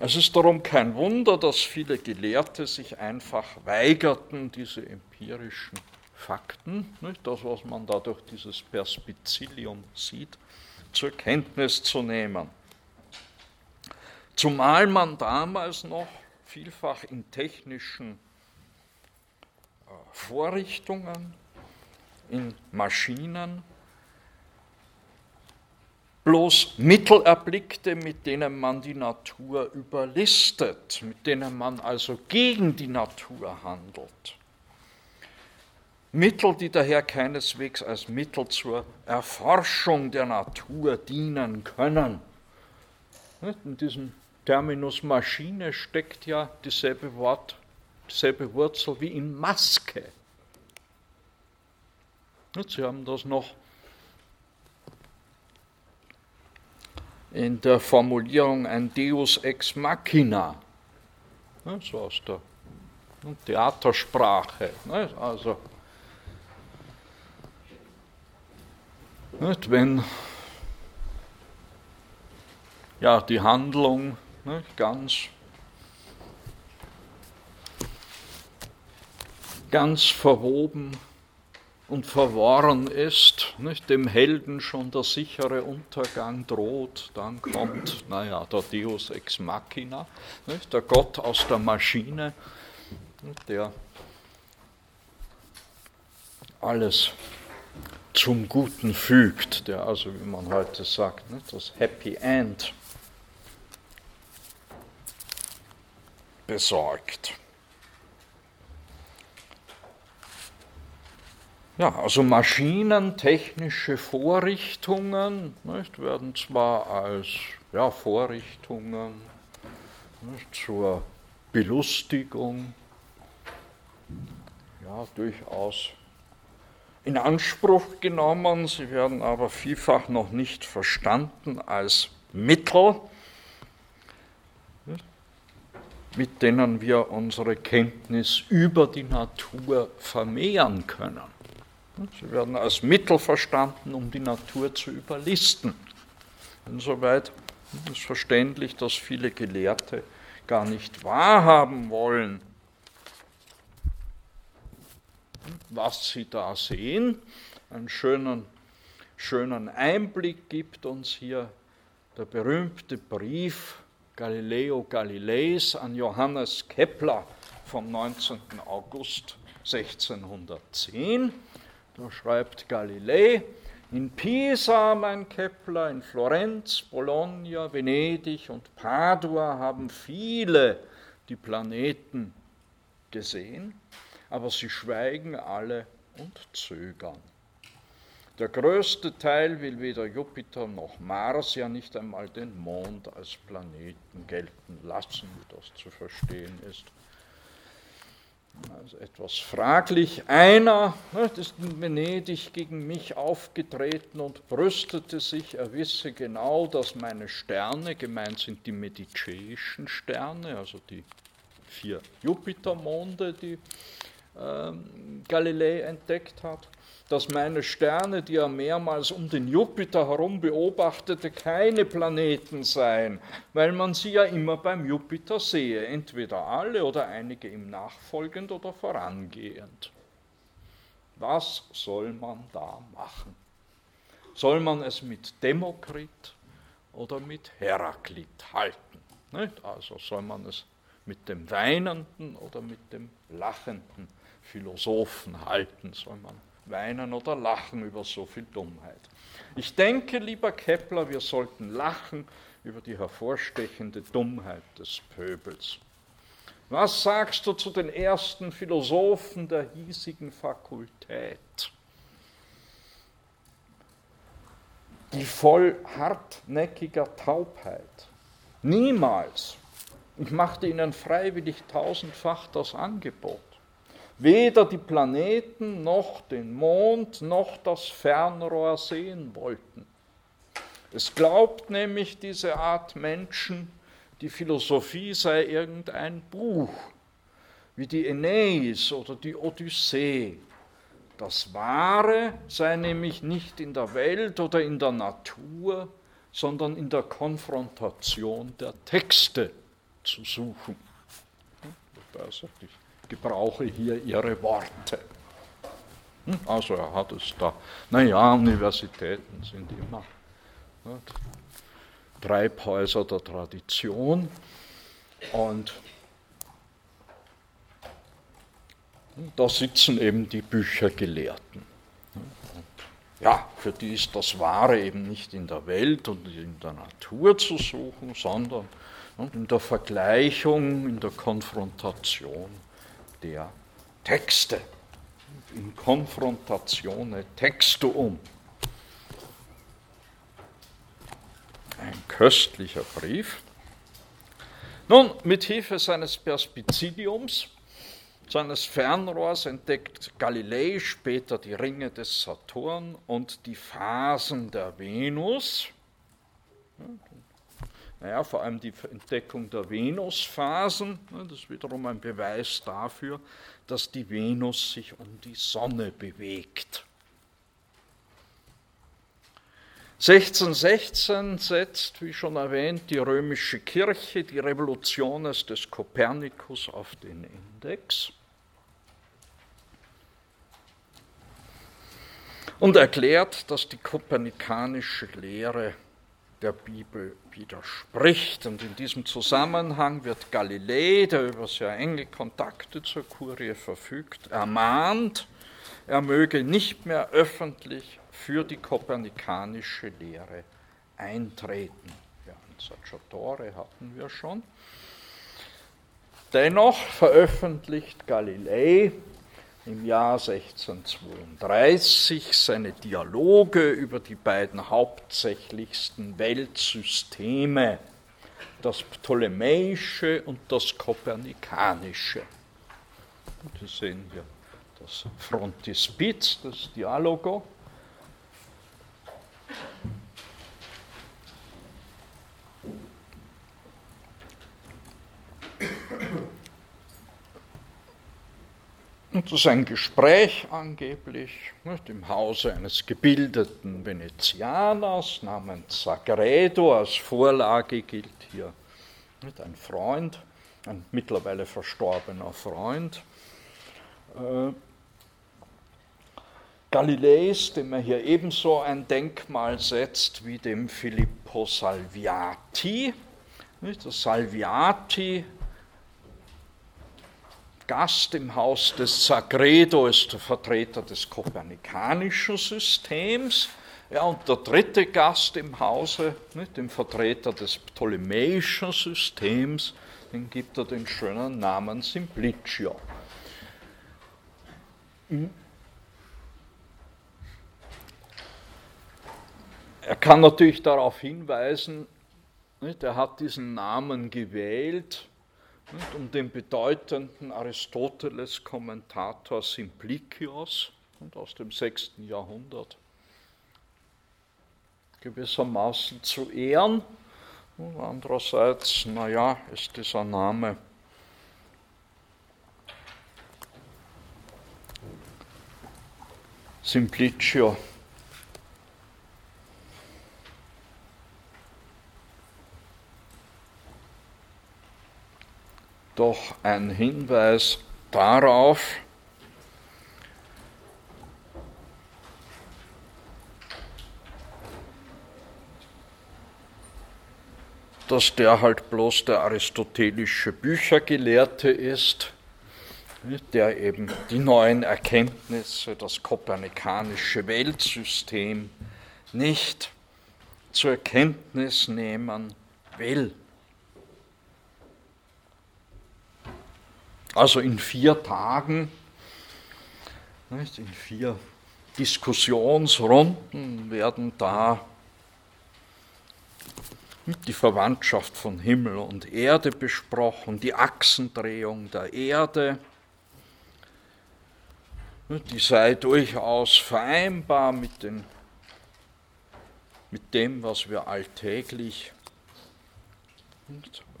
Es ist darum kein Wunder, dass viele Gelehrte sich einfach weigerten, diese empirischen Fakten, nicht, das, was man da durch dieses Perspizillium sieht, zur Kenntnis zu nehmen. Zumal man damals noch vielfach in technischen äh, Vorrichtungen, in Maschinen, bloß Mittel erblickte, mit denen man die Natur überlistet, mit denen man also gegen die Natur handelt. Mittel, die daher keineswegs als Mittel zur Erforschung der Natur dienen können. In diesem Terminus Maschine steckt ja dieselbe Wort, dieselbe Wurzel wie in Maske. Sie haben das noch in der Formulierung ein Deus ex machina, so aus der Theatersprache. Also Nicht? Wenn ja, die Handlung nicht, ganz, ganz verwoben und verworren ist, nicht, dem Helden schon der sichere Untergang droht, dann kommt, naja, der Deus ex machina, nicht, der Gott aus der Maschine, der alles zum Guten fügt, der also, wie man heute sagt, ne, das Happy End besorgt. Ja, also maschinentechnische Vorrichtungen nicht, werden zwar als ja, Vorrichtungen nicht, zur Belustigung ja, durchaus in Anspruch genommen, sie werden aber vielfach noch nicht verstanden als Mittel, mit denen wir unsere Kenntnis über die Natur vermehren können. Sie werden als Mittel verstanden, um die Natur zu überlisten. Insoweit ist verständlich, dass viele Gelehrte gar nicht wahrhaben wollen, was Sie da sehen. Einen schönen, schönen Einblick gibt uns hier der berühmte Brief Galileo Galileis an Johannes Kepler vom 19. August 1610. Da schreibt Galilei, in Pisa, mein Kepler, in Florenz, Bologna, Venedig und Padua haben viele die Planeten gesehen aber sie schweigen alle und zögern. Der größte Teil will weder Jupiter noch Mars, ja nicht einmal den Mond als Planeten gelten lassen, wie das zu verstehen ist. Also etwas fraglich. Einer ne, ist in Venedig gegen mich aufgetreten und brüstete sich, er wisse genau, dass meine Sterne, gemeint sind die mediceischen Sterne, also die vier Jupitermonde, die Galilei entdeckt hat, dass meine Sterne, die er mehrmals um den Jupiter herum beobachtete, keine Planeten seien, weil man sie ja immer beim Jupiter sehe, entweder alle oder einige ihm nachfolgend oder vorangehend. Was soll man da machen? Soll man es mit Demokrit oder mit Heraklit halten? Nicht? Also soll man es mit dem Weinenden oder mit dem Lachenden Philosophen halten, soll man weinen oder lachen über so viel Dummheit. Ich denke, lieber Kepler, wir sollten lachen über die hervorstechende Dummheit des Pöbels. Was sagst du zu den ersten Philosophen der hiesigen Fakultät? Die voll hartnäckiger Taubheit. Niemals. Ich machte ihnen freiwillig tausendfach das Angebot weder die Planeten noch den Mond noch das Fernrohr sehen wollten. Es glaubt nämlich diese Art Menschen, die Philosophie sei irgendein Buch, wie die Aeneis oder die Odyssee. Das Wahre sei nämlich nicht in der Welt oder in der Natur, sondern in der Konfrontation der Texte zu suchen. Also ich gebrauche hier Ihre Worte. Hm, also er hat es da. Naja, Universitäten sind immer Treibhäuser der Tradition und da sitzen eben die Büchergelehrten. Ja, für die ist das Wahre eben nicht in der Welt und in der Natur zu suchen, sondern in der Vergleichung, in der Konfrontation der Texte. In Konfrontatione textuum. Ein köstlicher Brief. Nun, mit Hilfe seines Perspizidiums, seines Fernrohrs, entdeckt Galilei später die Ringe des Saturn und die Phasen der Venus. Naja, vor allem die Entdeckung der Venusphasen, ne, das ist wiederum ein Beweis dafür, dass die Venus sich um die Sonne bewegt. 1616 setzt, wie schon erwähnt, die römische Kirche die Revolutiones des Kopernikus auf den Index und erklärt, dass die kopernikanische Lehre der Bibel widerspricht. Und in diesem Zusammenhang wird Galilei, der über sehr enge Kontakte zur Kurie verfügt, ermahnt, er möge nicht mehr öffentlich für die kopernikanische Lehre eintreten. Ja, Saggiatore hatten wir schon. Dennoch veröffentlicht Galilei im Jahr 1632 seine Dialoge über die beiden hauptsächlichsten Weltsysteme, das Ptolemäische und das Kopernikanische. Und hier sehen wir das Frontispiz, das Dialogo. Und das ist ein Gespräch angeblich nicht, im Hause eines gebildeten Venezianers namens Sagredo. Als Vorlage gilt hier nicht, ein Freund, ein mittlerweile verstorbener Freund. Äh, Galileis, dem er hier ebenso ein Denkmal setzt wie dem Filippo Salviati. Nicht, das Salviati Gast im Haus des Sagredo ist der Vertreter des kopernikanischen Systems. Ja, und der dritte Gast im Hause, nicht, dem Vertreter des ptolemäischen Systems, den gibt er den schönen Namen Simplicio. Er kann natürlich darauf hinweisen, nicht, er hat diesen Namen gewählt, um den bedeutenden Aristoteles-Kommentator Simplicios aus dem 6. Jahrhundert gewissermaßen zu ehren. Und andererseits, naja, ist dieser Name Simplicio doch ein Hinweis darauf, dass der halt bloß der aristotelische Büchergelehrte ist, der eben die neuen Erkenntnisse, das kopernikanische Weltsystem nicht zur Kenntnis nehmen will. Also in vier Tagen, in vier Diskussionsrunden werden da die Verwandtschaft von Himmel und Erde besprochen, die Achsendrehung der Erde, die sei durchaus vereinbar mit, den, mit dem, was wir alltäglich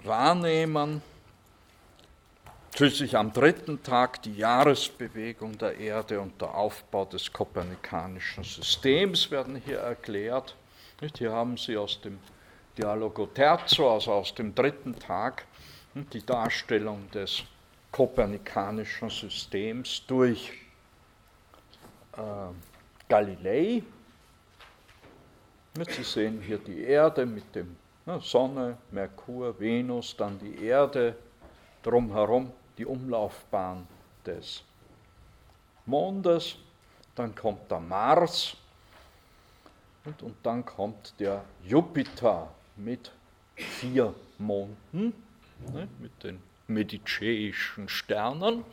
wahrnehmen. Schließlich am dritten Tag die Jahresbewegung der Erde und der Aufbau des kopernikanischen Systems werden hier erklärt. Hier haben Sie aus dem Dialogo Terzo, also aus dem dritten Tag, die Darstellung des kopernikanischen Systems durch äh, Galilei. Sie sehen hier die Erde mit dem ne, Sonne, Merkur, Venus, dann die Erde, drumherum die Umlaufbahn des Mondes, dann kommt der Mars und, und dann kommt der Jupiter mit vier Monden, ne, mit den mediceischen Sternen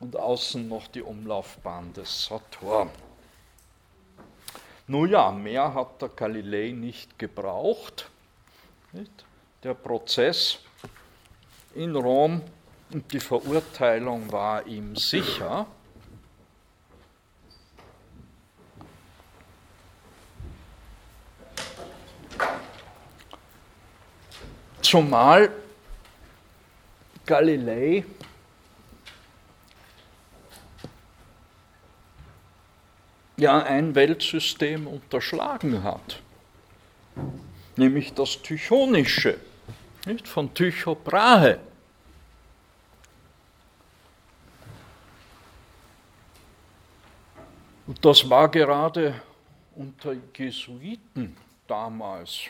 und außen noch die Umlaufbahn des Saturn. Nun ja, mehr hat der Galilei nicht gebraucht. Nicht? Der Prozess in Rom und die Verurteilung war ihm sicher. Zumal Galilei ja ein Weltsystem unterschlagen hat, nämlich das Tychonische nicht, von Tycho Brahe. Und das war gerade unter Jesuiten damals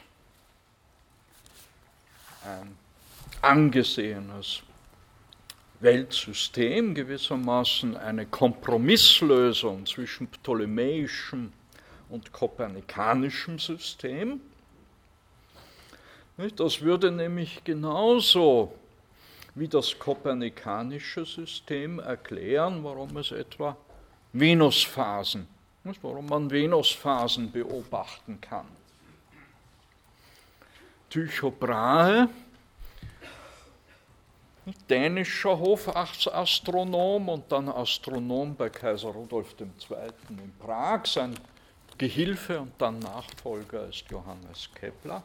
ein angesehenes Weltsystem, gewissermaßen eine Kompromisslösung zwischen ptolemäischem und kopernikanischem System. Das würde nämlich genauso wie das kopernikanische System erklären, warum es etwa Venusphasen, warum man Venusphasen beobachten kann. Tycho Brahe, dänischer Hofastronom und dann Astronom bei Kaiser Rudolf II. in Prag, sein Gehilfe und dann Nachfolger ist Johannes Kepler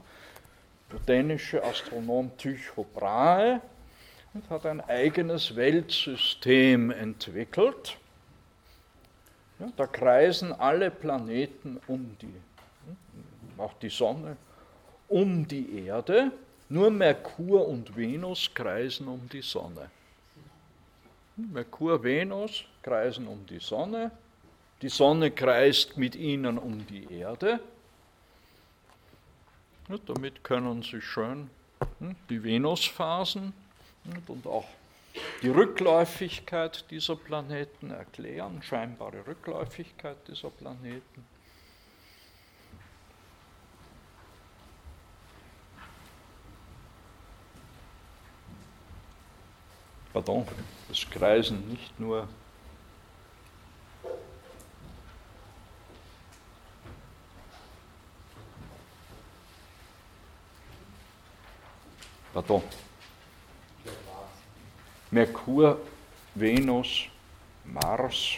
der dänische Astronom Tycho Brahe hat ein eigenes Weltsystem entwickelt. Ja, da kreisen alle Planeten um die, auch die Sonne, um die Erde. Nur Merkur und Venus kreisen um die Sonne. Merkur, Venus kreisen um die Sonne. Die Sonne kreist mit ihnen um die Erde. Damit können Sie schön hm, die Venusphasen und auch die Rückläufigkeit dieser Planeten erklären, scheinbare Rückläufigkeit dieser Planeten. Pardon, es kreisen nicht nur Pardon. Merkur, Venus, Mars.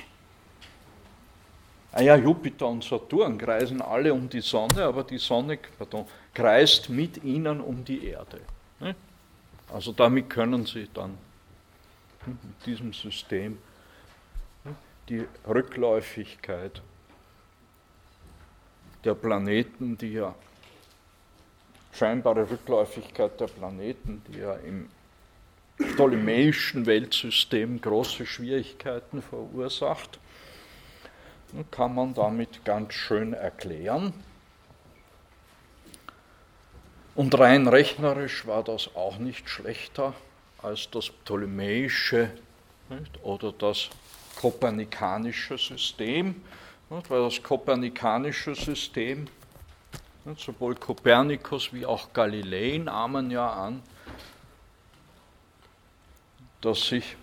Ah ja, Jupiter und Saturn kreisen alle um die Sonne, aber die Sonne pardon, kreist mit ihnen um die Erde. Ne? Also damit können sie dann mit diesem System ne, die Rückläufigkeit der Planeten, die ja scheinbare Rückläufigkeit der Planeten, die ja im ptolemäischen Weltsystem große Schwierigkeiten verursacht, kann man damit ganz schön erklären. Und rein rechnerisch war das auch nicht schlechter als das ptolemäische oder das kopernikanische System, weil das kopernikanische System Sowohl Kopernikus wie auch Galilei nahmen ja an, dass sich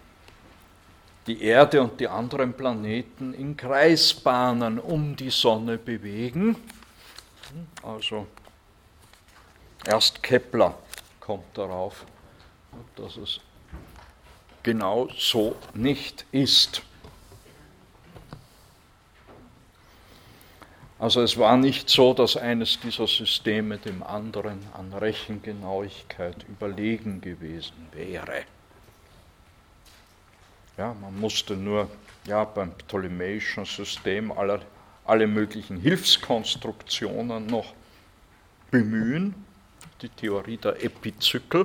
die Erde und die anderen Planeten in Kreisbahnen um die Sonne bewegen. Also erst Kepler kommt darauf, dass es genau so nicht ist. Also es war nicht so, dass eines dieser Systeme dem anderen an Rechengenauigkeit überlegen gewesen wäre. Ja, man musste nur ja, beim ptolemäischen System alle, alle möglichen Hilfskonstruktionen noch bemühen, die Theorie der Epizykkel.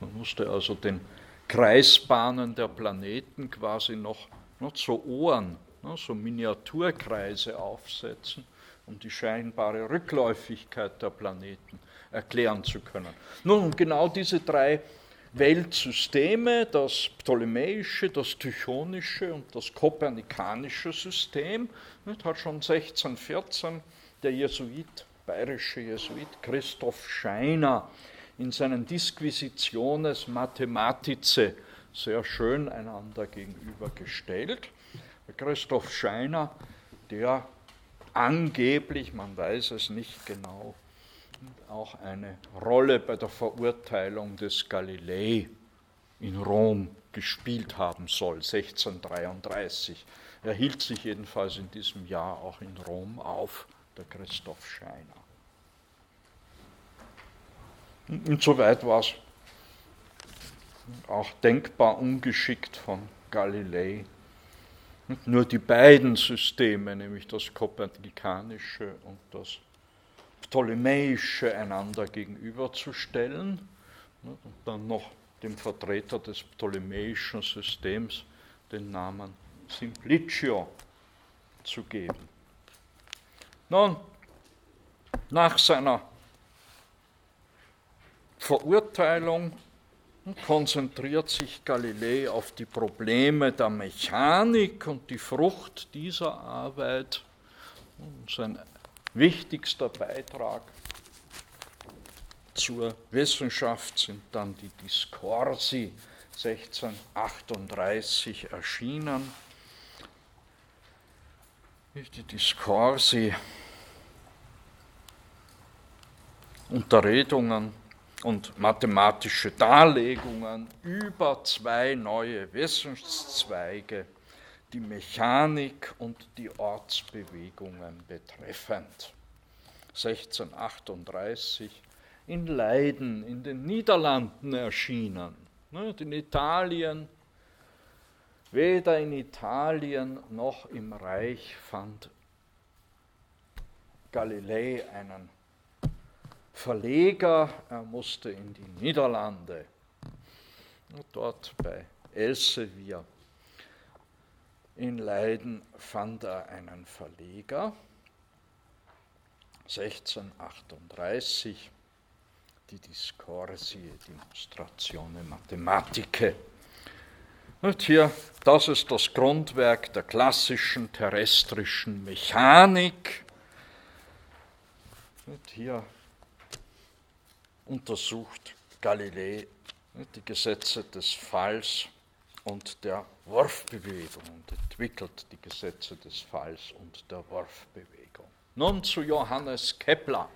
Man musste also den Kreisbahnen der Planeten quasi noch, noch so Ohren, so Miniaturkreise aufsetzen um die scheinbare Rückläufigkeit der Planeten erklären zu können. Nun, genau diese drei Weltsysteme, das ptolemäische, das tychonische und das kopernikanische System, hat schon 1614 der Jesuit, bayerische Jesuit Christoph Scheiner in seinen Disquisitiones Mathematice sehr schön einander gegenübergestellt. Christoph Scheiner, der angeblich, man weiß es nicht genau, auch eine Rolle bei der Verurteilung des Galilei in Rom gespielt haben soll, 1633. Er hielt sich jedenfalls in diesem Jahr auch in Rom auf, der Christoph Scheiner. Insoweit war es auch denkbar ungeschickt von Galilei, nur die beiden Systeme, nämlich das kopernikanische und das ptolemäische, einander gegenüberzustellen und dann noch dem Vertreter des ptolemäischen Systems den Namen Simplicio zu geben. Nun, nach seiner Verurteilung konzentriert sich Galilei auf die Probleme der Mechanik und die Frucht dieser Arbeit. Sein wichtigster Beitrag zur Wissenschaft sind dann die Discorsi 1638 erschienen. Die Discorsi, Unterredungen und mathematische Darlegungen über zwei neue Wissenszweige, die Mechanik und die Ortsbewegungen betreffend. 1638 in Leiden, in den Niederlanden erschienen. In Italien, weder in Italien noch im Reich fand Galilei einen Verleger, er musste in die Niederlande. Dort bei Elsevier in Leiden fand er einen Verleger. 1638 die Discorsi Demonstratione Mathematiche. Und hier, das ist das Grundwerk der klassischen terrestrischen Mechanik. Und hier untersucht Galilei die Gesetze des Falls und der Wurfbewegung und entwickelt die Gesetze des Falls und der Wurfbewegung. Nun zu Johannes Kepler,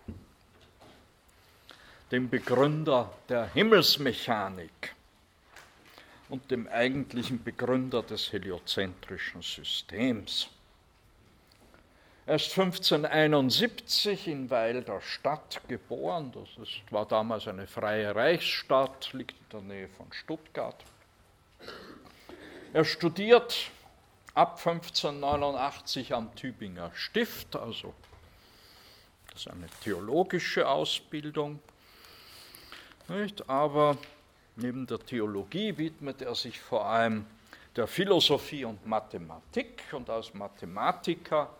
dem Begründer der Himmelsmechanik und dem eigentlichen Begründer des heliozentrischen Systems. Er ist 1571 in Weil der Stadt geboren. Das ist, war damals eine freie Reichsstadt, liegt in der Nähe von Stuttgart. Er studiert ab 1589 am Tübinger Stift, also das ist eine theologische Ausbildung. Nicht? Aber neben der Theologie widmet er sich vor allem der Philosophie und Mathematik und als Mathematiker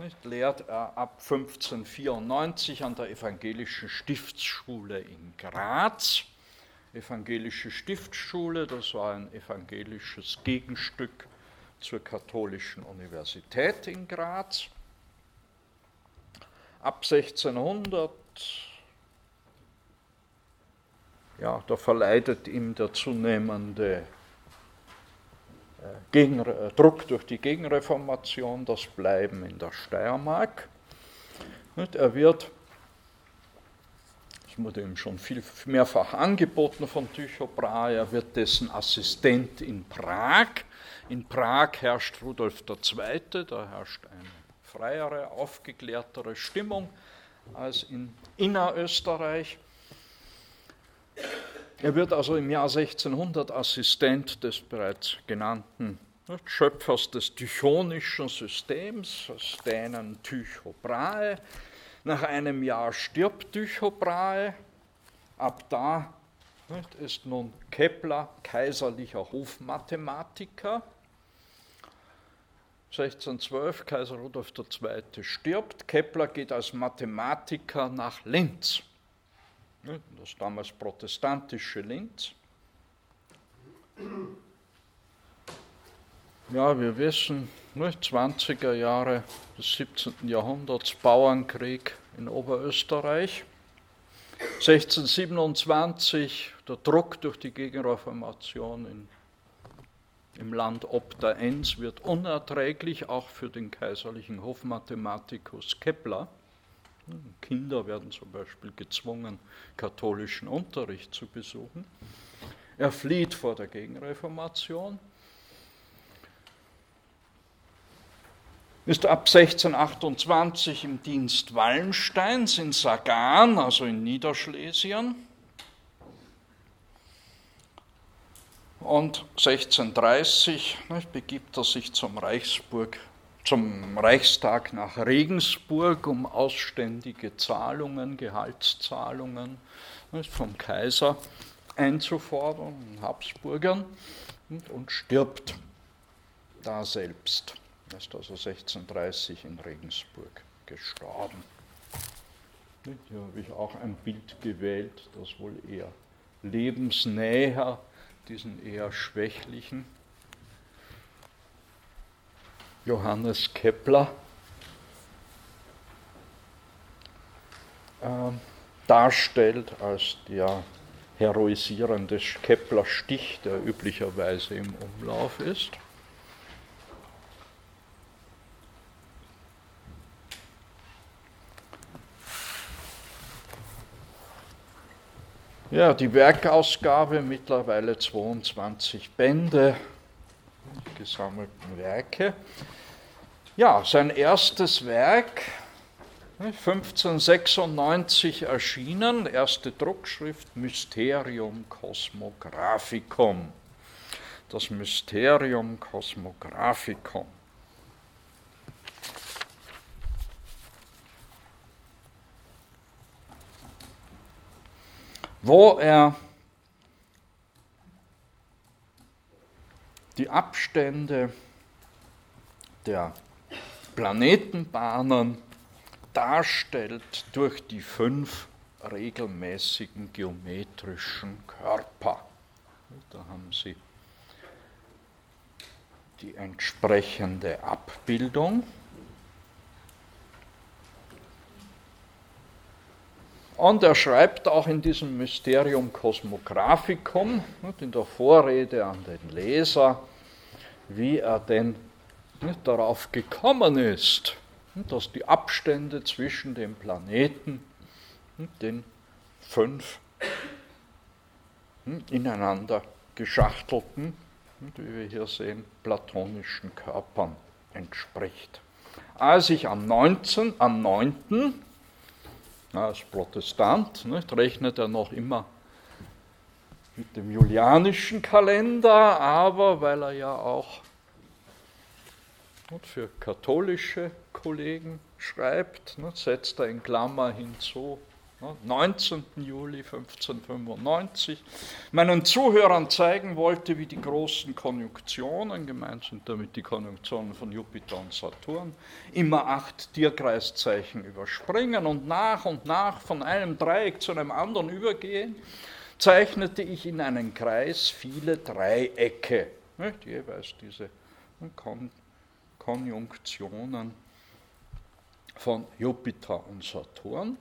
nicht, lehrt er ab 1594 an der Evangelischen Stiftsschule in Graz. Evangelische Stiftsschule, das war ein evangelisches Gegenstück zur Katholischen Universität in Graz. Ab 1600, ja, da verleidet ihm der zunehmende gegen, äh, Druck durch die Gegenreformation, das Bleiben in der Steiermark. Er wird, das wurde ihm schon viel, mehrfach angeboten von Tycho Brahe, er wird dessen Assistent in Prag. In Prag herrscht Rudolf II., da herrscht eine freiere, aufgeklärtere Stimmung als in Innerösterreich. Er wird also im Jahr 1600 Assistent des bereits genannten Schöpfers des tychonischen Systems, Dänen Tycho Brahe. Nach einem Jahr stirbt Tycho Brahe. Ab da ist nun Kepler kaiserlicher Hofmathematiker. 1612 Kaiser Rudolf II. stirbt. Kepler geht als Mathematiker nach Linz, das damals protestantische Linz. Ja, wir wissen, 20er Jahre des 17. Jahrhunderts, Bauernkrieg in Oberösterreich. 1627 der Druck durch die Gegenreformation in, im Land Ob der Enns wird unerträglich, auch für den kaiserlichen Hofmathematikus Kepler. Kinder werden zum Beispiel gezwungen, katholischen Unterricht zu besuchen. Er flieht vor der Gegenreformation ist ab 1628 im Dienst Wallensteins in Sagan, also in Niederschlesien. Und 1630 ne, begibt er sich zum, Reichsburg, zum Reichstag nach Regensburg, um ausständige Zahlungen, Gehaltszahlungen ne, vom Kaiser einzufordern, Habsburgern, und stirbt da selbst. Er ist also 1630 in Regensburg gestorben. Hier habe ich auch ein Bild gewählt, das wohl eher lebensnäher diesen eher schwächlichen Johannes Kepler äh, darstellt als der heroisierende Kepler-Stich, der üblicherweise im Umlauf ist. Ja, die Werkausgabe, mittlerweile 22 Bände, gesammelten Werke. Ja, sein erstes Werk, 1596 erschienen, erste Druckschrift Mysterium Cosmographicum. Das Mysterium Cosmographicum. wo er die Abstände der Planetenbahnen darstellt durch die fünf regelmäßigen geometrischen Körper. Da haben Sie die entsprechende Abbildung. Und er schreibt auch in diesem Mysterium Cosmographicum, in der Vorrede an den Leser, wie er denn darauf gekommen ist, dass die Abstände zwischen den Planeten, den fünf ineinander geschachtelten, wie wir hier sehen, platonischen Körpern entspricht. Als ich am 19., am 9 als Protestant, nicht, rechnet er noch immer mit dem julianischen Kalender, aber weil er ja auch für katholische Kollegen schreibt, setzt er in Klammer hinzu 19. Juli 1595, meinen Zuhörern zeigen wollte, wie die großen Konjunktionen, gemeint sind damit die Konjunktionen von Jupiter und Saturn, immer acht Tierkreiszeichen überspringen und nach und nach von einem Dreieck zu einem anderen übergehen, zeichnete ich in einen Kreis viele Dreiecke, nicht? jeweils diese Kon Konjunktionen von Jupiter und Saturn.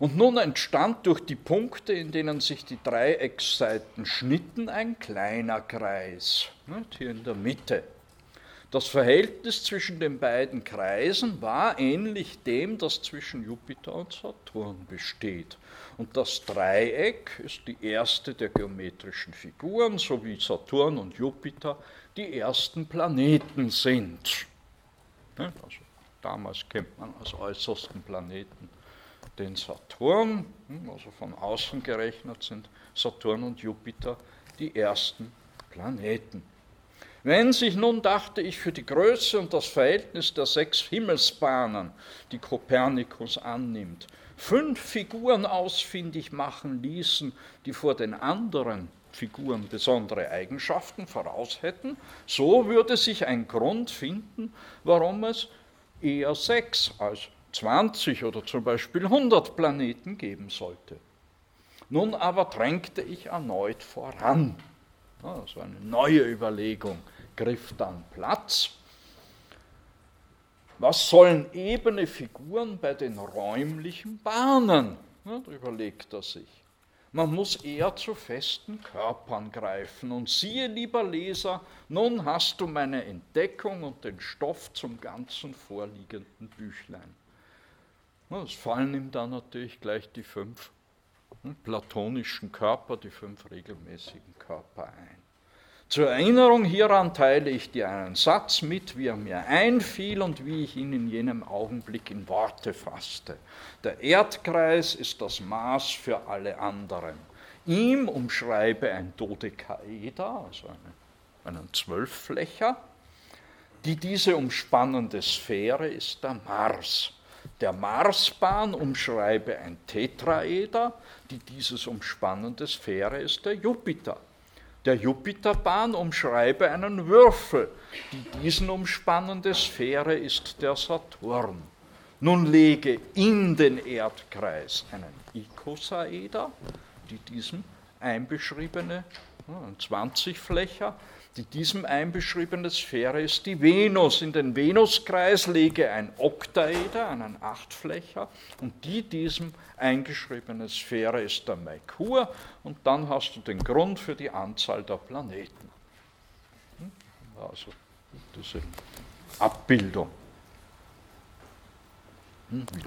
Und nun entstand durch die Punkte, in denen sich die Dreiecksseiten schnitten, ein kleiner Kreis, nicht, hier in der Mitte. Das Verhältnis zwischen den beiden Kreisen war ähnlich dem, das zwischen Jupiter und Saturn besteht. Und das Dreieck ist die erste der geometrischen Figuren, so wie Saturn und Jupiter die ersten Planeten sind. Also damals kennt man als äußersten Planeten den Saturn, hm, also von außen gerechnet sind Saturn und Jupiter die ersten Planeten. Wenn sich nun, dachte ich, für die Größe und das Verhältnis der sechs Himmelsbahnen, die Kopernikus annimmt, fünf Figuren ausfindig machen ließen, die vor den anderen Figuren besondere Eigenschaften voraus hätten, so würde sich ein Grund finden, warum es eher sechs als 20 oder zum Beispiel 100 Planeten geben sollte. Nun aber drängte ich erneut voran. Also eine neue Überlegung griff dann Platz. Was sollen ebene Figuren bei den räumlichen Bahnen? Überlegt er sich. Man muss eher zu festen Körpern greifen. Und siehe, lieber Leser, nun hast du meine Entdeckung und den Stoff zum ganzen vorliegenden Büchlein. Es fallen ihm dann natürlich gleich die fünf hm, platonischen Körper, die fünf regelmäßigen Körper ein. Zur Erinnerung hieran teile ich dir einen Satz mit, wie er mir einfiel und wie ich ihn in jenem Augenblick in Worte fasste. Der Erdkreis ist das Maß für alle anderen. Ihm umschreibe ein Dodekaeder, also einen, einen Zwölfflächer. Die diese umspannende Sphäre ist der Mars. Der Marsbahn umschreibe ein Tetraeder, die dieses umspannende Sphäre ist der Jupiter der Jupiterbahn umschreibe einen Würfel. Die diesen umspannende Sphäre ist der Saturn. Nun lege in den Erdkreis einen Icosaeder, die diesem einbeschriebene, ein 20-Flächer, die diesem einbeschriebene Sphäre ist die Venus. In den Venuskreis lege ein Oktaeder, einen Achtflächer, und die diesem eingeschriebene Sphäre ist der Merkur, und dann hast du den Grund für die Anzahl der Planeten. Hm? Also diese Abbildung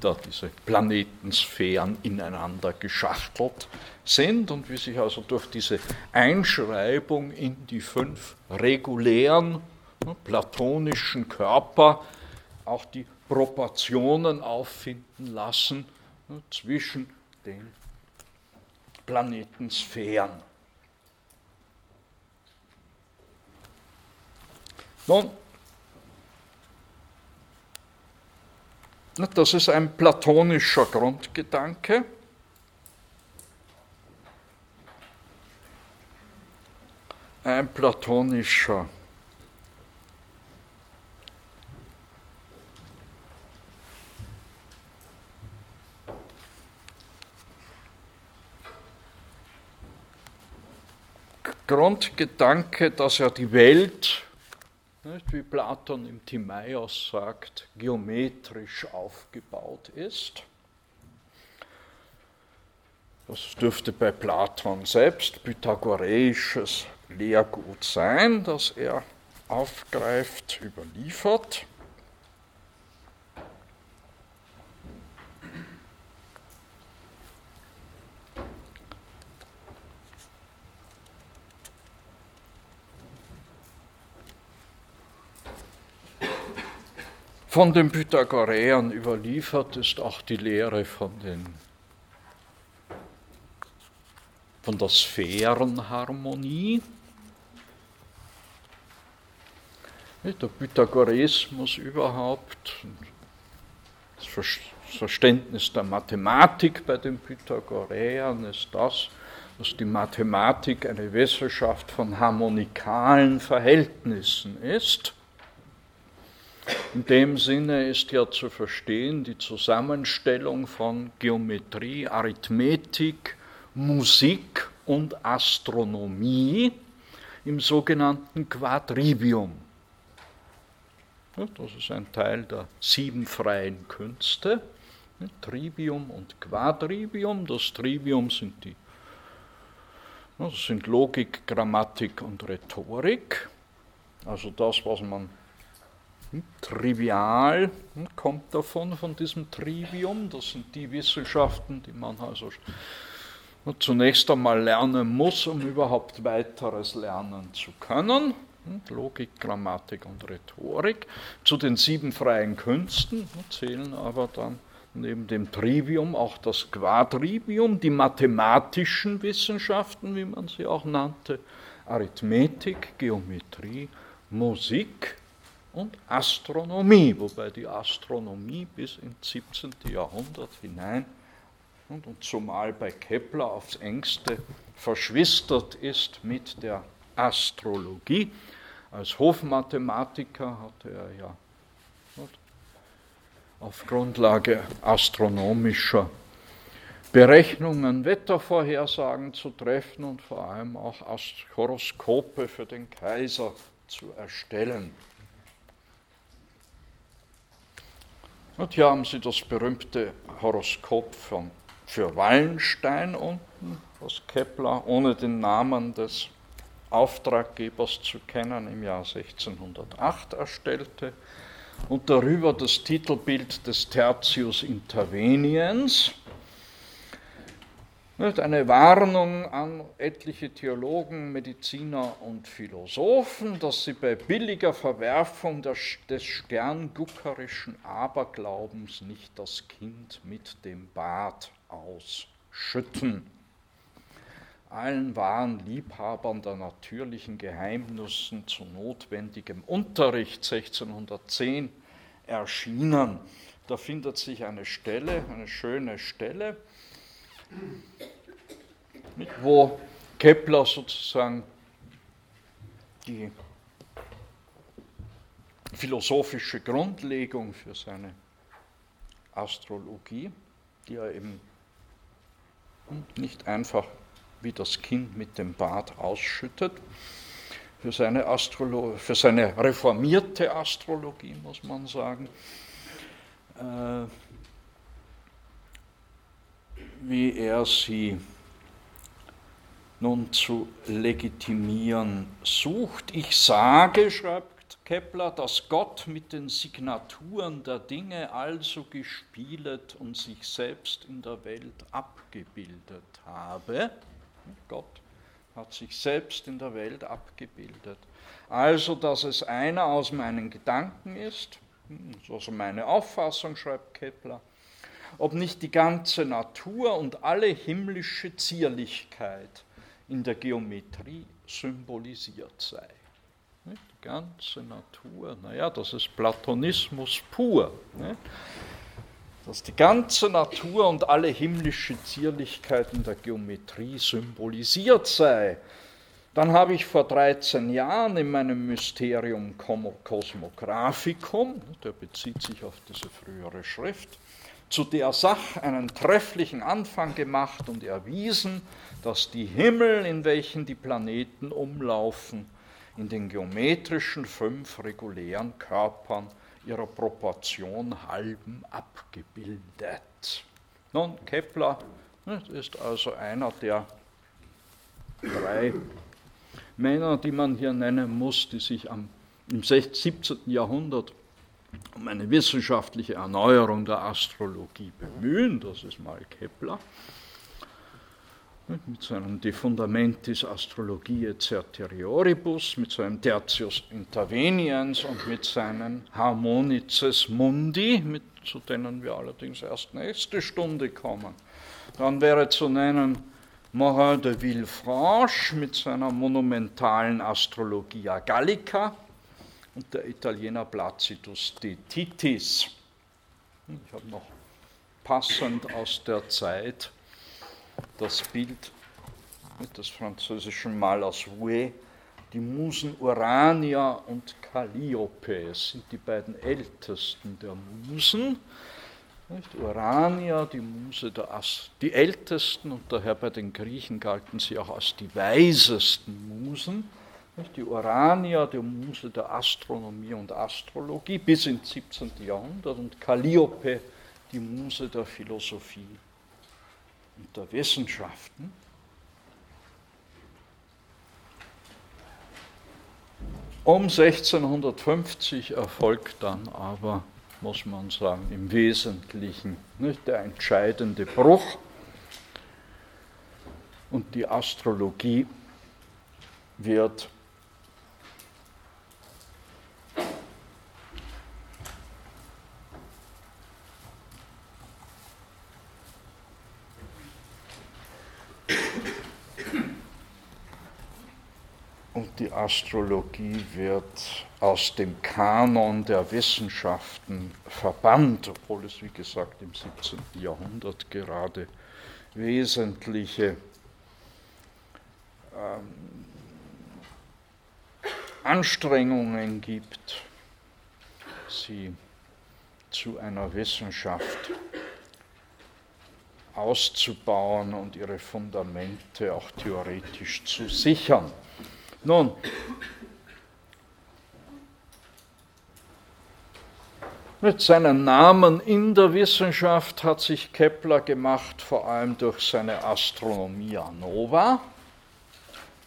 da diese Planetensphären ineinander geschachtelt sind und wie sich also durch diese Einschreibung in die fünf regulären ne, platonischen Körper auch die Proportionen auffinden lassen ne, zwischen den Planetensphären. Nun, Das ist ein platonischer Grundgedanke. Ein platonischer Grundgedanke, dass er die Welt nicht, wie Platon im Timaeus sagt, geometrisch aufgebaut ist. Das dürfte bei Platon selbst pythagoreisches Lehrgut sein, das er aufgreift, überliefert. Von den Pythagoreern überliefert ist auch die Lehre von, den, von der Sphärenharmonie. Der Pythagoreismus überhaupt, das Verständnis der Mathematik bei den Pythagoreern ist das, dass die Mathematik eine Wissenschaft von harmonikalen Verhältnissen ist in dem Sinne ist ja zu verstehen die Zusammenstellung von Geometrie, Arithmetik, Musik und Astronomie im sogenannten Quadrivium. Das ist ein Teil der sieben freien Künste. Trivium und Quadrivium. Das Trivium sind die das sind Logik, Grammatik und Rhetorik. Also das, was man Trivial kommt davon, von diesem Trivium. Das sind die Wissenschaften, die man also zunächst einmal lernen muss, um überhaupt weiteres lernen zu können. Hm, Logik, Grammatik und Rhetorik. Zu den sieben freien Künsten zählen aber dann neben dem Trivium auch das Quadrivium, die mathematischen Wissenschaften, wie man sie auch nannte, Arithmetik, Geometrie, Musik und Astronomie, wobei die Astronomie bis ins 17. Jahrhundert hinein und, und zumal bei Kepler aufs engste verschwistert ist mit der Astrologie. Als Hofmathematiker hatte er ja auf Grundlage astronomischer Berechnungen Wettervorhersagen zu treffen und vor allem auch Horoskope für den Kaiser zu erstellen. Und hier haben Sie das berühmte Horoskop von, für Wallenstein unten, was Kepler ohne den Namen des Auftraggebers zu kennen im Jahr 1608 erstellte und darüber das Titelbild des Tertius Interveniens. Eine Warnung an etliche Theologen, Mediziner und Philosophen, dass sie bei billiger Verwerfung des sternguckerischen Aberglaubens nicht das Kind mit dem Bad ausschütten allen wahren Liebhabern der natürlichen Geheimnissen zu notwendigem Unterricht 1610 erschienen. Da findet sich eine Stelle, eine schöne Stelle, wo Kepler sozusagen die philosophische Grundlegung für seine Astrologie, die er eben nicht einfach wie das Kind mit dem Bart ausschüttet. Für seine, Astrolo für seine reformierte Astrologie, muss man sagen, äh, wie er sie nun zu legitimieren sucht. Ich sage, schreibt Kepler, dass Gott mit den Signaturen der Dinge also gespielt und sich selbst in der Welt abgebildet habe. Gott hat sich selbst in der Welt abgebildet. Also, dass es einer aus meinen Gedanken ist, also meine Auffassung, schreibt Kepler, ob nicht die ganze Natur und alle himmlische Zierlichkeit in der Geometrie symbolisiert sei. Die ganze Natur, naja, das ist Platonismus pur dass die ganze Natur und alle himmlische Zierlichkeiten der Geometrie symbolisiert sei. Dann habe ich vor 13 Jahren in meinem Mysterium Cosmographicum, der bezieht sich auf diese frühere Schrift, zu der Sache einen trefflichen Anfang gemacht und erwiesen, dass die Himmel, in welchen die Planeten umlaufen, in den geometrischen fünf regulären Körpern ihrer Proportion halben abgebildet. Nun, Kepler ist also einer der drei Männer, die man hier nennen muss, die sich am, im 17. Jahrhundert um eine wissenschaftliche Erneuerung der Astrologie bemühen. Das ist mal Kepler mit seinem De Fundamentis Astrologiae Certerioribus, mit seinem Tertius Interveniens und mit seinen Harmonices Mundi, mit, zu denen wir allerdings erst nächste Stunde kommen. Dann wäre zu nennen Morin de Villefranche mit seiner monumentalen Astrologia Gallica und der Italiener Placidus de Titis. Ich habe noch passend aus der Zeit das Bild des französischen Malers Houet, die Musen Urania und Calliope. Sind die beiden ältesten der Musen. Nicht? Urania, die Muse der As die ältesten und daher bei den Griechen galten sie auch als die weisesten Musen. Die Urania, die Muse der Astronomie und Astrologie bis ins 17. Jahrhundert und Calliope, die Muse der Philosophie und der Wissenschaften. Um 1650 erfolgt dann aber, muss man sagen, im Wesentlichen nicht, der entscheidende Bruch und die Astrologie wird Die Astrologie wird aus dem Kanon der Wissenschaften verbannt, obwohl es, wie gesagt, im 17. Jahrhundert gerade wesentliche ähm, Anstrengungen gibt, sie zu einer Wissenschaft auszubauen und ihre Fundamente auch theoretisch zu sichern. Nun, mit seinem Namen in der Wissenschaft hat sich Kepler gemacht, vor allem durch seine Astronomia Nova.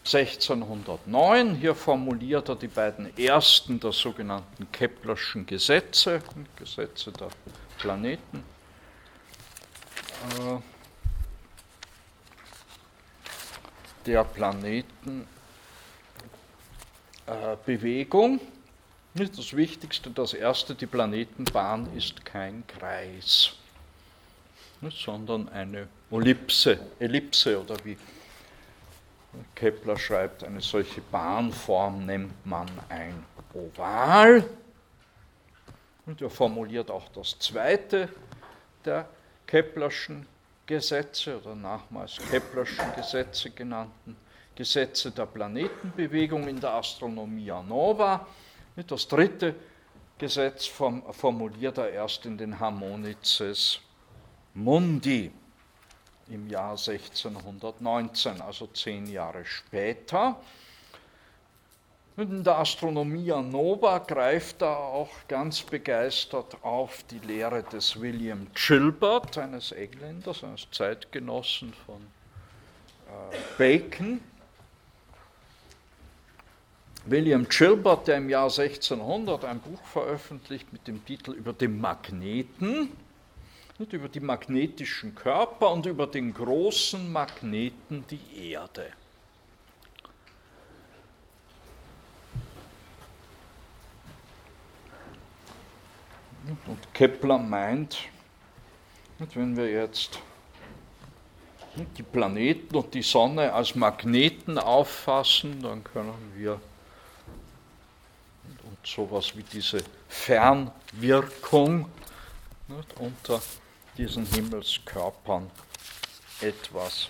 1609. Hier formuliert er die beiden ersten der sogenannten Keplerschen Gesetze, Gesetze der Planeten. Äh, der Planetenbewegung. Äh, das Wichtigste, das erste, die Planetenbahn ist kein Kreis, sondern eine Ellipse, Ellipse oder wie Kepler schreibt, eine solche Bahnform nennt man ein Oval. Und er formuliert auch das zweite der Keplerschen Gesetze oder nachmals Keplerschen Gesetze genannten Gesetze der Planetenbewegung in der Astronomia Nova. Das dritte Gesetz formuliert er erst in den Harmonices Mundi im Jahr 1619, also zehn Jahre später. in der Astronomia Nova greift er auch ganz begeistert auf die Lehre des William Gilbert, eines Engländers, eines Zeitgenossen von äh, Bacon. William Gilbert, der im Jahr 1600 ein Buch veröffentlicht mit dem Titel Über den Magneten, nicht, über die magnetischen Körper und über den großen Magneten die Erde. Und Kepler meint, wenn wir jetzt die Planeten und die Sonne als Magneten auffassen, dann können wir sowas wie diese Fernwirkung unter diesen Himmelskörpern etwas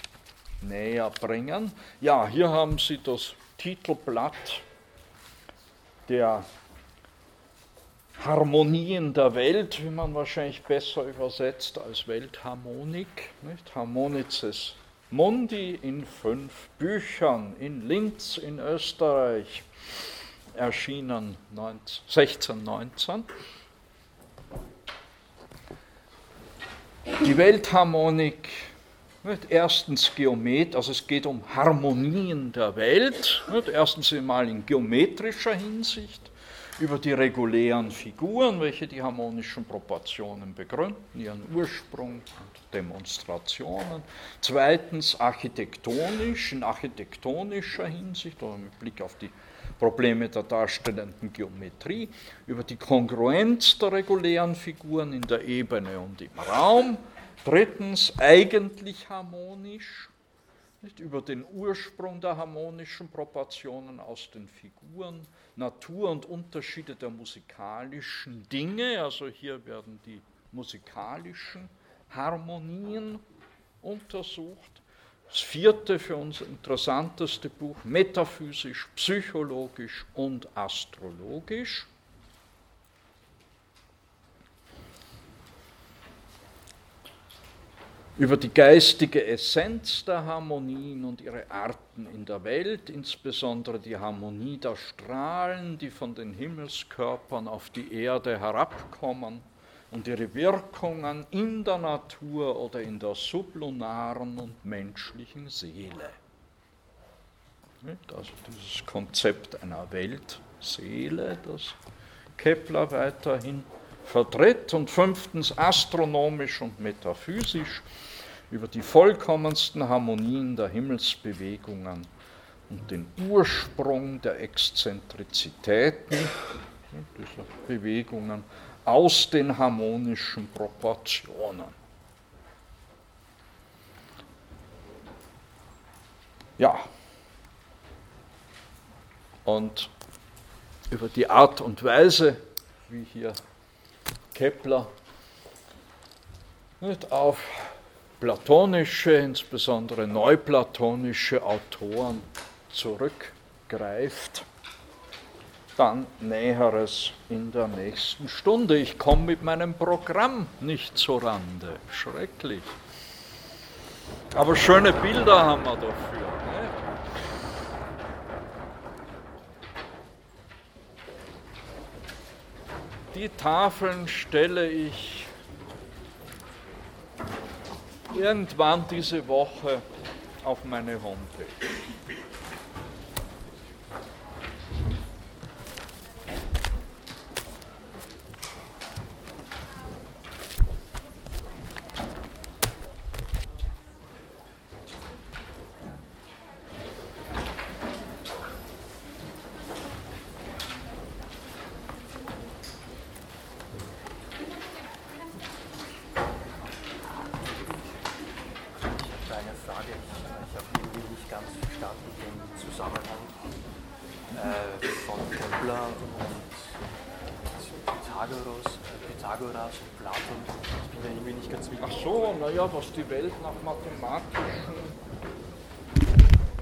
näher bringen. Ja, hier haben Sie das Titelblatt der Harmonien der Welt, wie man wahrscheinlich besser übersetzt als Weltharmonik. Nicht? Harmonices Mundi in fünf Büchern in Linz in Österreich, erschienen 1619. Die Weltharmonik, erstens Geomet, also es geht um Harmonien der Welt, erstens einmal in geometrischer Hinsicht, über die regulären Figuren, welche die harmonischen Proportionen begründen, ihren Ursprung und Demonstrationen. Zweitens architektonisch, in architektonischer Hinsicht oder mit Blick auf die Probleme der darstellenden Geometrie, über die Kongruenz der regulären Figuren in der Ebene und im Raum. Drittens eigentlich harmonisch, nicht, über den Ursprung der harmonischen Proportionen aus den Figuren, Natur und Unterschiede der musikalischen Dinge, also hier werden die musikalischen Harmonien untersucht. Das vierte für uns interessanteste Buch, metaphysisch, psychologisch und astrologisch. Über die geistige Essenz der Harmonien und ihre Arten in der Welt, insbesondere die Harmonie der Strahlen, die von den Himmelskörpern auf die Erde herabkommen und ihre Wirkungen in der Natur oder in der sublunaren und menschlichen Seele. Also dieses Konzept einer Weltseele, das Kepler weiterhin vertritt. Und fünftens astronomisch und metaphysisch über die vollkommensten Harmonien der Himmelsbewegungen und den Ursprung der Exzentrizitäten dieser Bewegungen aus den harmonischen Proportionen. Ja, und über die Art und Weise, wie hier Kepler nicht, auf platonische, insbesondere neuplatonische Autoren zurückgreift. Dann Näheres in der nächsten Stunde. Ich komme mit meinem Programm nicht zurande. Schrecklich. Aber schöne Bilder haben wir dafür. Ne? Die Tafeln stelle ich irgendwann diese Woche auf meine Homepage.